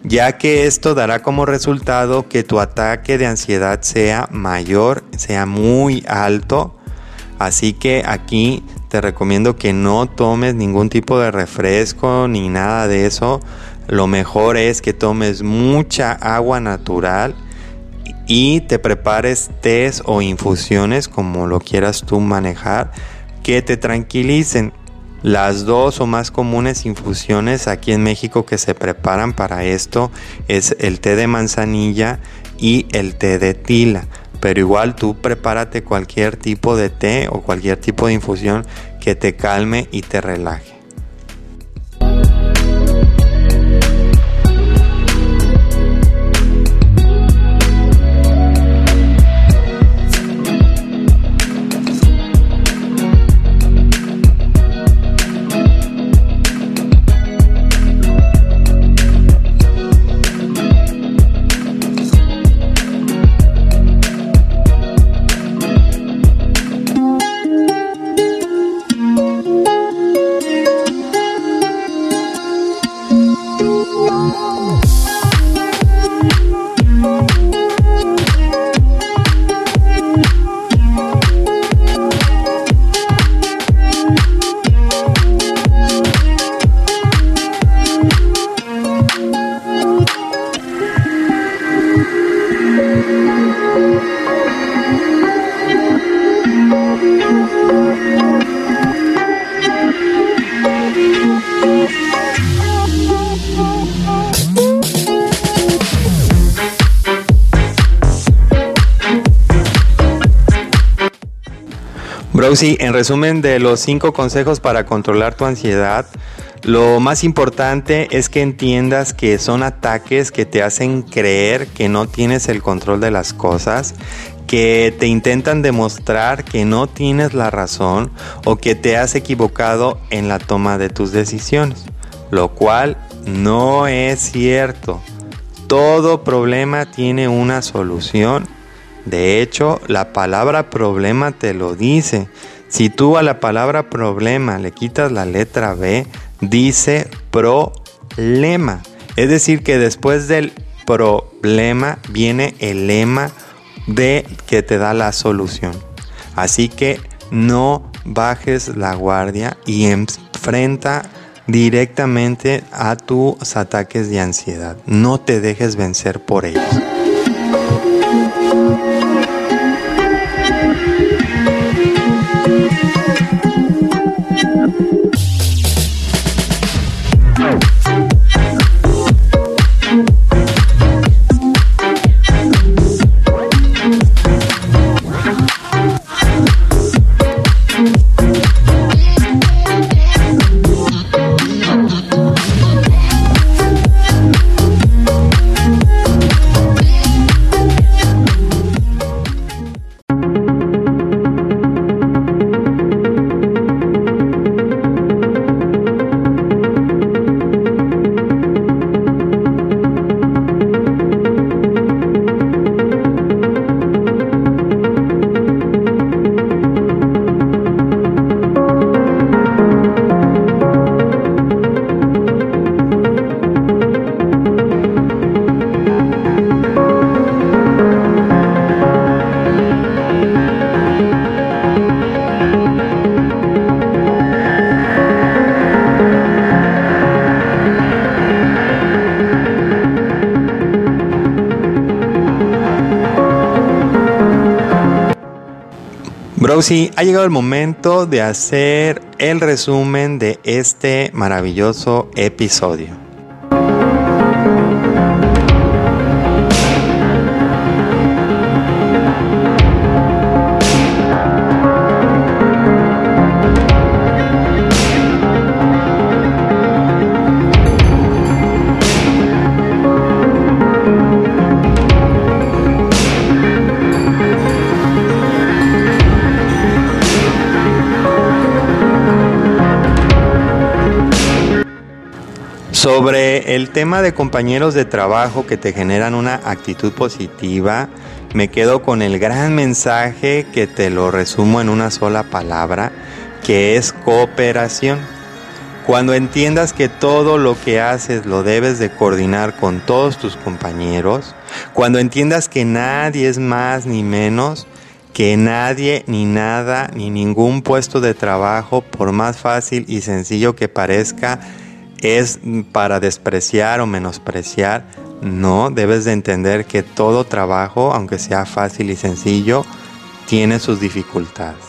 ya que esto dará como resultado que tu ataque de ansiedad sea mayor, sea muy alto. Así que aquí te recomiendo que no tomes ningún tipo de refresco ni nada de eso. Lo mejor es que tomes mucha agua natural y te prepares tés o infusiones como lo quieras tú manejar que te tranquilicen. Las dos o más comunes infusiones aquí en México que se preparan para esto es el té de manzanilla y el té de tila. Pero igual tú prepárate cualquier tipo de té o cualquier tipo de infusión que te calme y te relaje. Sí, en resumen de los cinco consejos para controlar tu ansiedad, lo más importante es que entiendas que son ataques que te hacen creer que no tienes el control de las cosas, que te intentan demostrar que no tienes la razón o que te has equivocado en la toma de tus decisiones, lo cual no es cierto. Todo problema tiene una solución de hecho, la palabra problema te lo dice. Si tú a la palabra problema le quitas la letra B, dice problema. Es decir, que después del problema viene el lema de que te da la solución. Así que no bajes la guardia y enfrenta directamente a tus ataques de ansiedad. No te dejes vencer por ellos. Sí, ha llegado el momento de hacer el resumen de este maravilloso episodio. Tema de compañeros de trabajo que te generan una actitud positiva, me quedo con el gran mensaje que te lo resumo en una sola palabra, que es cooperación. Cuando entiendas que todo lo que haces lo debes de coordinar con todos tus compañeros, cuando entiendas que nadie es más ni menos, que nadie ni nada ni ningún puesto de trabajo, por más fácil y sencillo que parezca, es para despreciar o menospreciar. No, debes de entender que todo trabajo, aunque sea fácil y sencillo, tiene sus dificultades.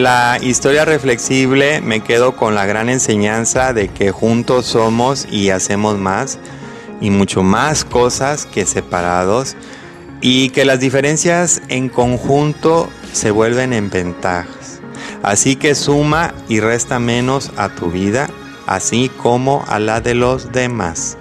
La historia reflexible me quedo con la gran enseñanza de que juntos somos y hacemos más y mucho más cosas que separados y que las diferencias en conjunto se vuelven en ventajas. Así que suma y resta menos a tu vida, así como a la de los demás.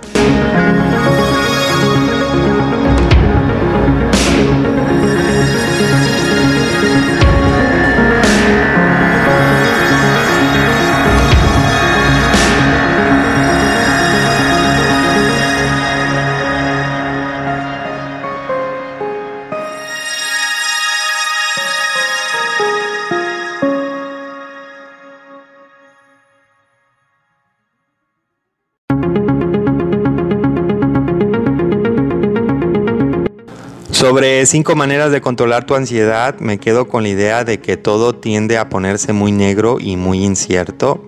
Sobre cinco maneras de controlar tu ansiedad, me quedo con la idea de que todo tiende a ponerse muy negro y muy incierto,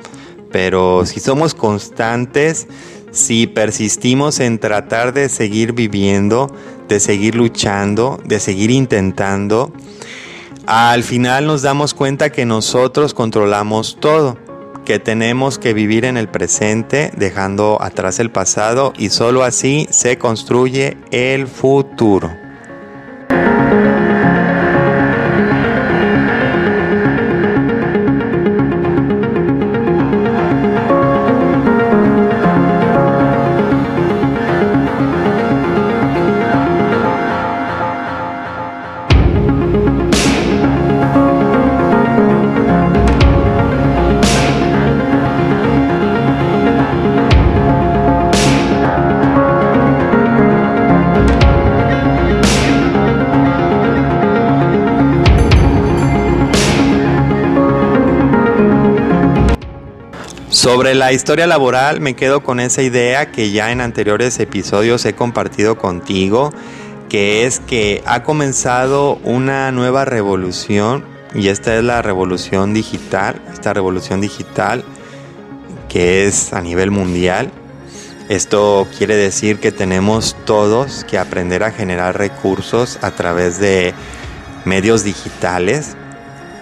pero si somos constantes, si persistimos en tratar de seguir viviendo, de seguir luchando, de seguir intentando, al final nos damos cuenta que nosotros controlamos todo, que tenemos que vivir en el presente dejando atrás el pasado y solo así se construye el futuro. Sobre la historia laboral me quedo con esa idea que ya en anteriores episodios he compartido contigo, que es que ha comenzado una nueva revolución y esta es la revolución digital, esta revolución digital que es a nivel mundial. Esto quiere decir que tenemos todos que aprender a generar recursos a través de medios digitales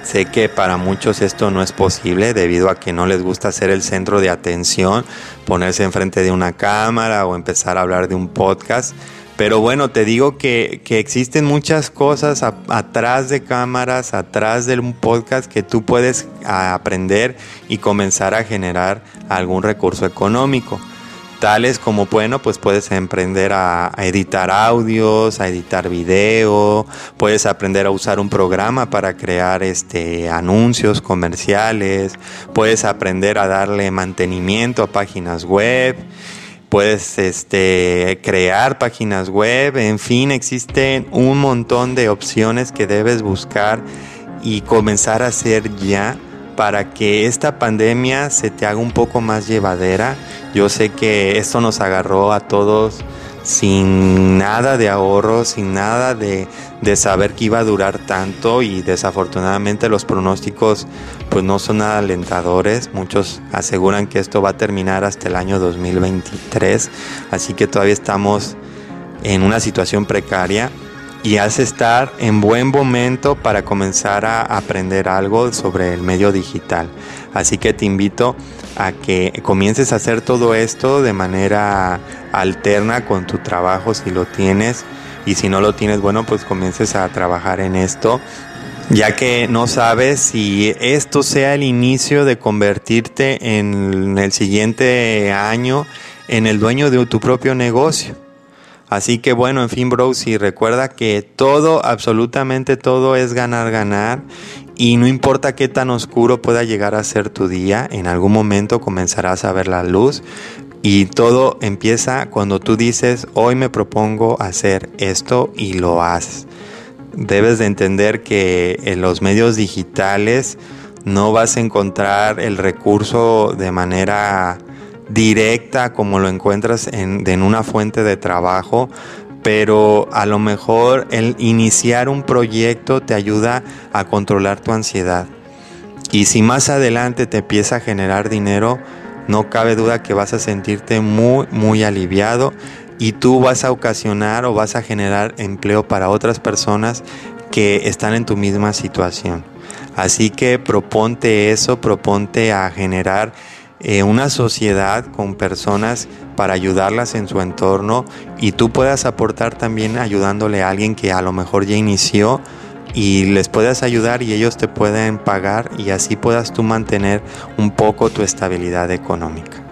Sé que para muchos esto no es posible debido a que no les gusta ser el centro de atención, ponerse enfrente de una cámara o empezar a hablar de un podcast. Pero bueno, te digo que, existen muchas cosas atrás de cámaras, atrás de un podcast que tú puedes aprender y comenzar a generar algún recurso económico tales como, bueno, pues puedes emprender a, editar audios, a editar video, puedes aprender a usar un programa para crear este, anuncios comerciales, puedes aprender a darle mantenimiento a páginas web, puedes este, crear páginas web, en fin, existen un montón de opciones que debes buscar y comenzar a hacer ya para que esta pandemia se te haga un poco más llevadera. Yo sé que esto nos agarró a todos sin nada de ahorro, sin nada de, saber que iba a durar tanto y desafortunadamente los pronósticos pues no son nada alentadores. Muchos aseguran que esto va a terminar hasta el año 2023, así que todavía estamos en una situación precaria y hace estar en buen momento para comenzar a aprender algo sobre el medio digital. Así que te invito a que comiences a hacer todo esto de manera alterna con tu trabajo si lo tienes y si no lo tienes, bueno, pues comiences a trabajar en esto ya que no sabes si esto sea el inicio de convertirte en el siguiente año en el dueño de tu propio negocio. Así que bueno, en fin, bros, y recuerda que todo, absolutamente todo es ganar, ganar. Y no importa qué tan oscuro pueda llegar a ser tu día, en algún momento comenzarás a ver la luz. Y todo empieza cuando tú dices, hoy me propongo hacer esto y lo haces debes de entender que en los medios digitales no vas a encontrar el recurso de manera directa como lo encuentras en, una fuente de trabajo, pero a lo mejor el iniciar un proyecto te ayuda a controlar tu ansiedad. Y si más adelante te empieza a generar dinero, no cabe duda que vas a sentirte muy, muy aliviado y tú vas a ocasionar o vas a generar empleo para otras personas que están en tu misma situación. Así que proponte eso, proponte a generar eh, una sociedad con personas para ayudarlas en su entorno y tú puedas aportar también ayudándole a alguien que a lo mejor ya inició y les puedas ayudar y ellos te pueden pagar y así puedas tú mantener un poco tu estabilidad económica.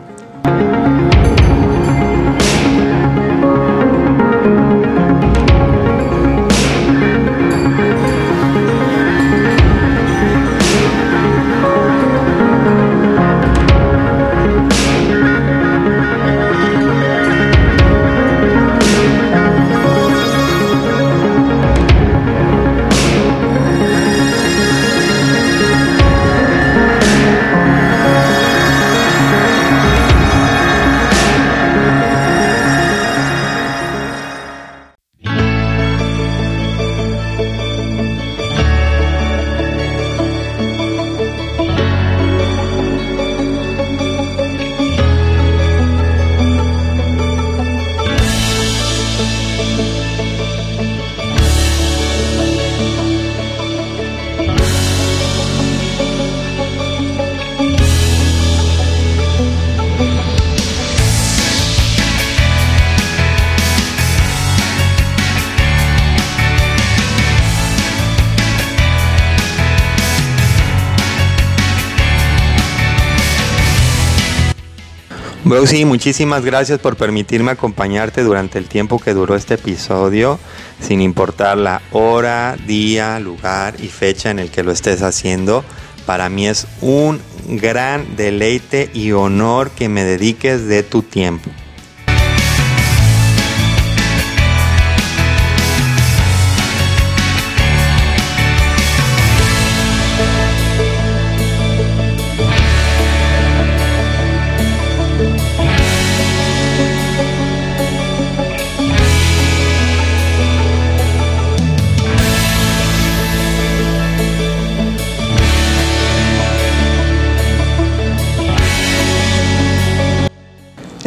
Muchísimas gracias por permitirme acompañarte durante el tiempo que duró este episodio, sin importar la hora, día, lugar y fecha en el que lo estés haciendo. Para mí es un gran deleite y honor que me dediques de tu tiempo.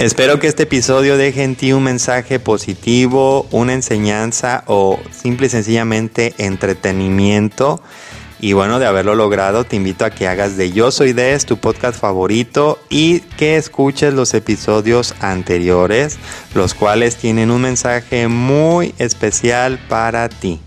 Espero que este episodio deje en ti un mensaje positivo, una enseñanza o simple y sencillamente entretenimiento. Y bueno, de haberlo logrado, te invito a que hagas de Yo Soy Des tu podcast favorito y que escuches los episodios anteriores, los cuales tienen un mensaje muy especial para ti.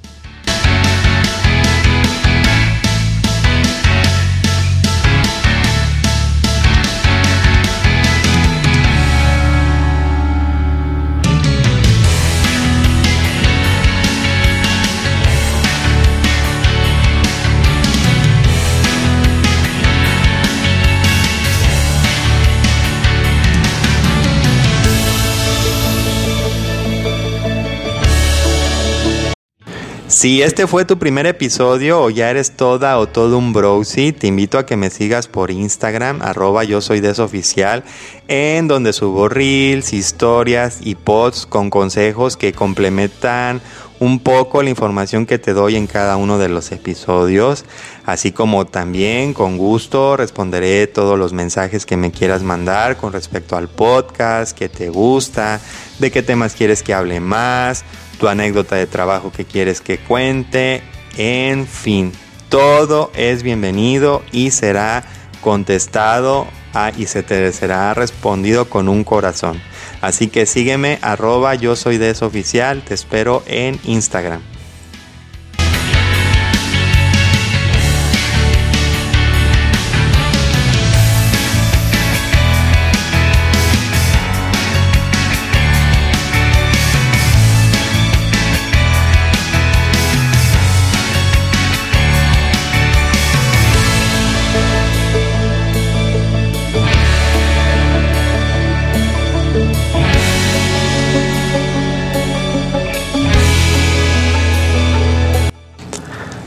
Si este fue tu primer episodio o ya eres toda o todo un browsy, te invito a que me sigas por Instagram, arroba yo soy desoficial, en donde subo reels, historias y posts con consejos que complementan un poco la información que te doy en cada uno de los episodios, así como también con gusto responderé todos los mensajes que me quieras mandar con respecto al podcast, que te gusta, de qué temas quieres que hable más tu anécdota de trabajo que quieres que cuente, en fin, todo es bienvenido y será contestado ah, y se te será respondido con un corazón. Así que sígueme arroba yo soy oficial, te espero en Instagram.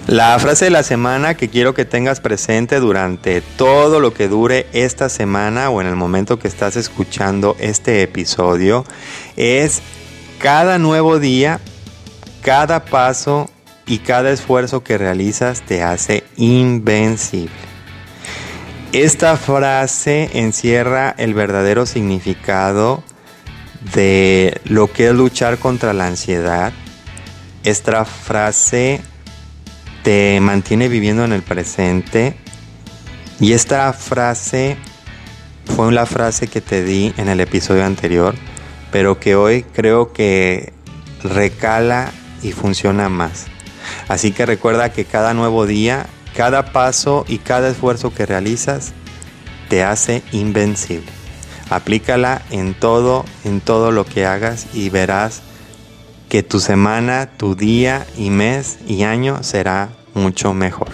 La frase de la semana que quiero que tengas presente durante todo lo que dure esta semana o en el momento que estás escuchando este episodio es cada nuevo día, cada paso y cada esfuerzo que realizas te hace invencible. Esta frase encierra el verdadero significado de lo que es luchar contra la ansiedad. Esta frase te mantiene viviendo en el presente. Y esta frase fue la frase que te di en el episodio anterior, pero que hoy creo que recala y funciona más. Así que recuerda que cada nuevo día, cada paso y cada esfuerzo que realizas te hace invencible. Aplícala en todo, en todo lo que hagas y verás que tu semana, tu día y mes y año será mucho mejor.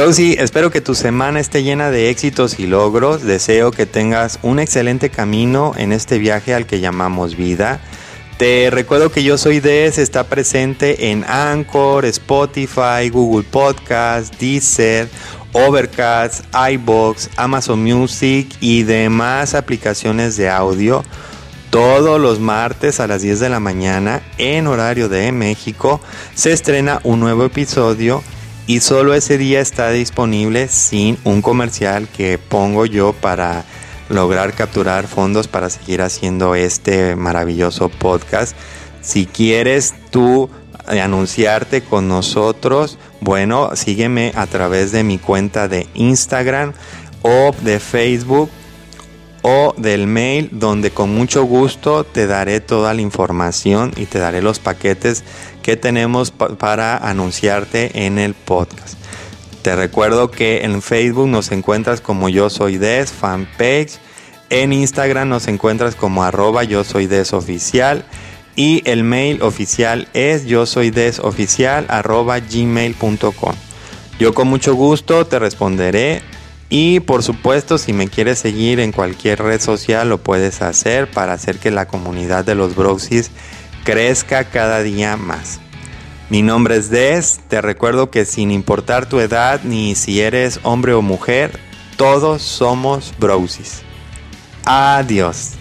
Browsy, espero que tu semana esté llena de éxitos y logros. Deseo que tengas un excelente camino en este viaje al que llamamos vida. Te recuerdo que yo soy Des, está presente en Anchor, Spotify, Google Podcast, Deezer, Overcast, iBox, Amazon Music y demás aplicaciones de audio. Todos los martes a las 10 de la mañana en horario de México se estrena un nuevo episodio y solo ese día está disponible sin un comercial que pongo yo para lograr capturar fondos para seguir haciendo este maravilloso podcast. Si quieres tú anunciarte con nosotros, bueno, sígueme a través de mi cuenta de Instagram o de Facebook o del mail donde con mucho gusto te daré toda la información y te daré los paquetes que tenemos para anunciarte en el podcast. Te recuerdo que en Facebook nos encuentras como yo soy Des, fanpage. En Instagram nos encuentras como arroba yo soy Des. Y el mail oficial es yo soy. Yo con mucho gusto te responderé y por supuesto, si me quieres seguir en cualquier red social, lo puedes hacer para hacer que la comunidad de los Broxys crezca cada día más. Mi nombre es Des, te recuerdo que sin importar tu edad ni si eres hombre o mujer, todos somos Broxys. Adiós.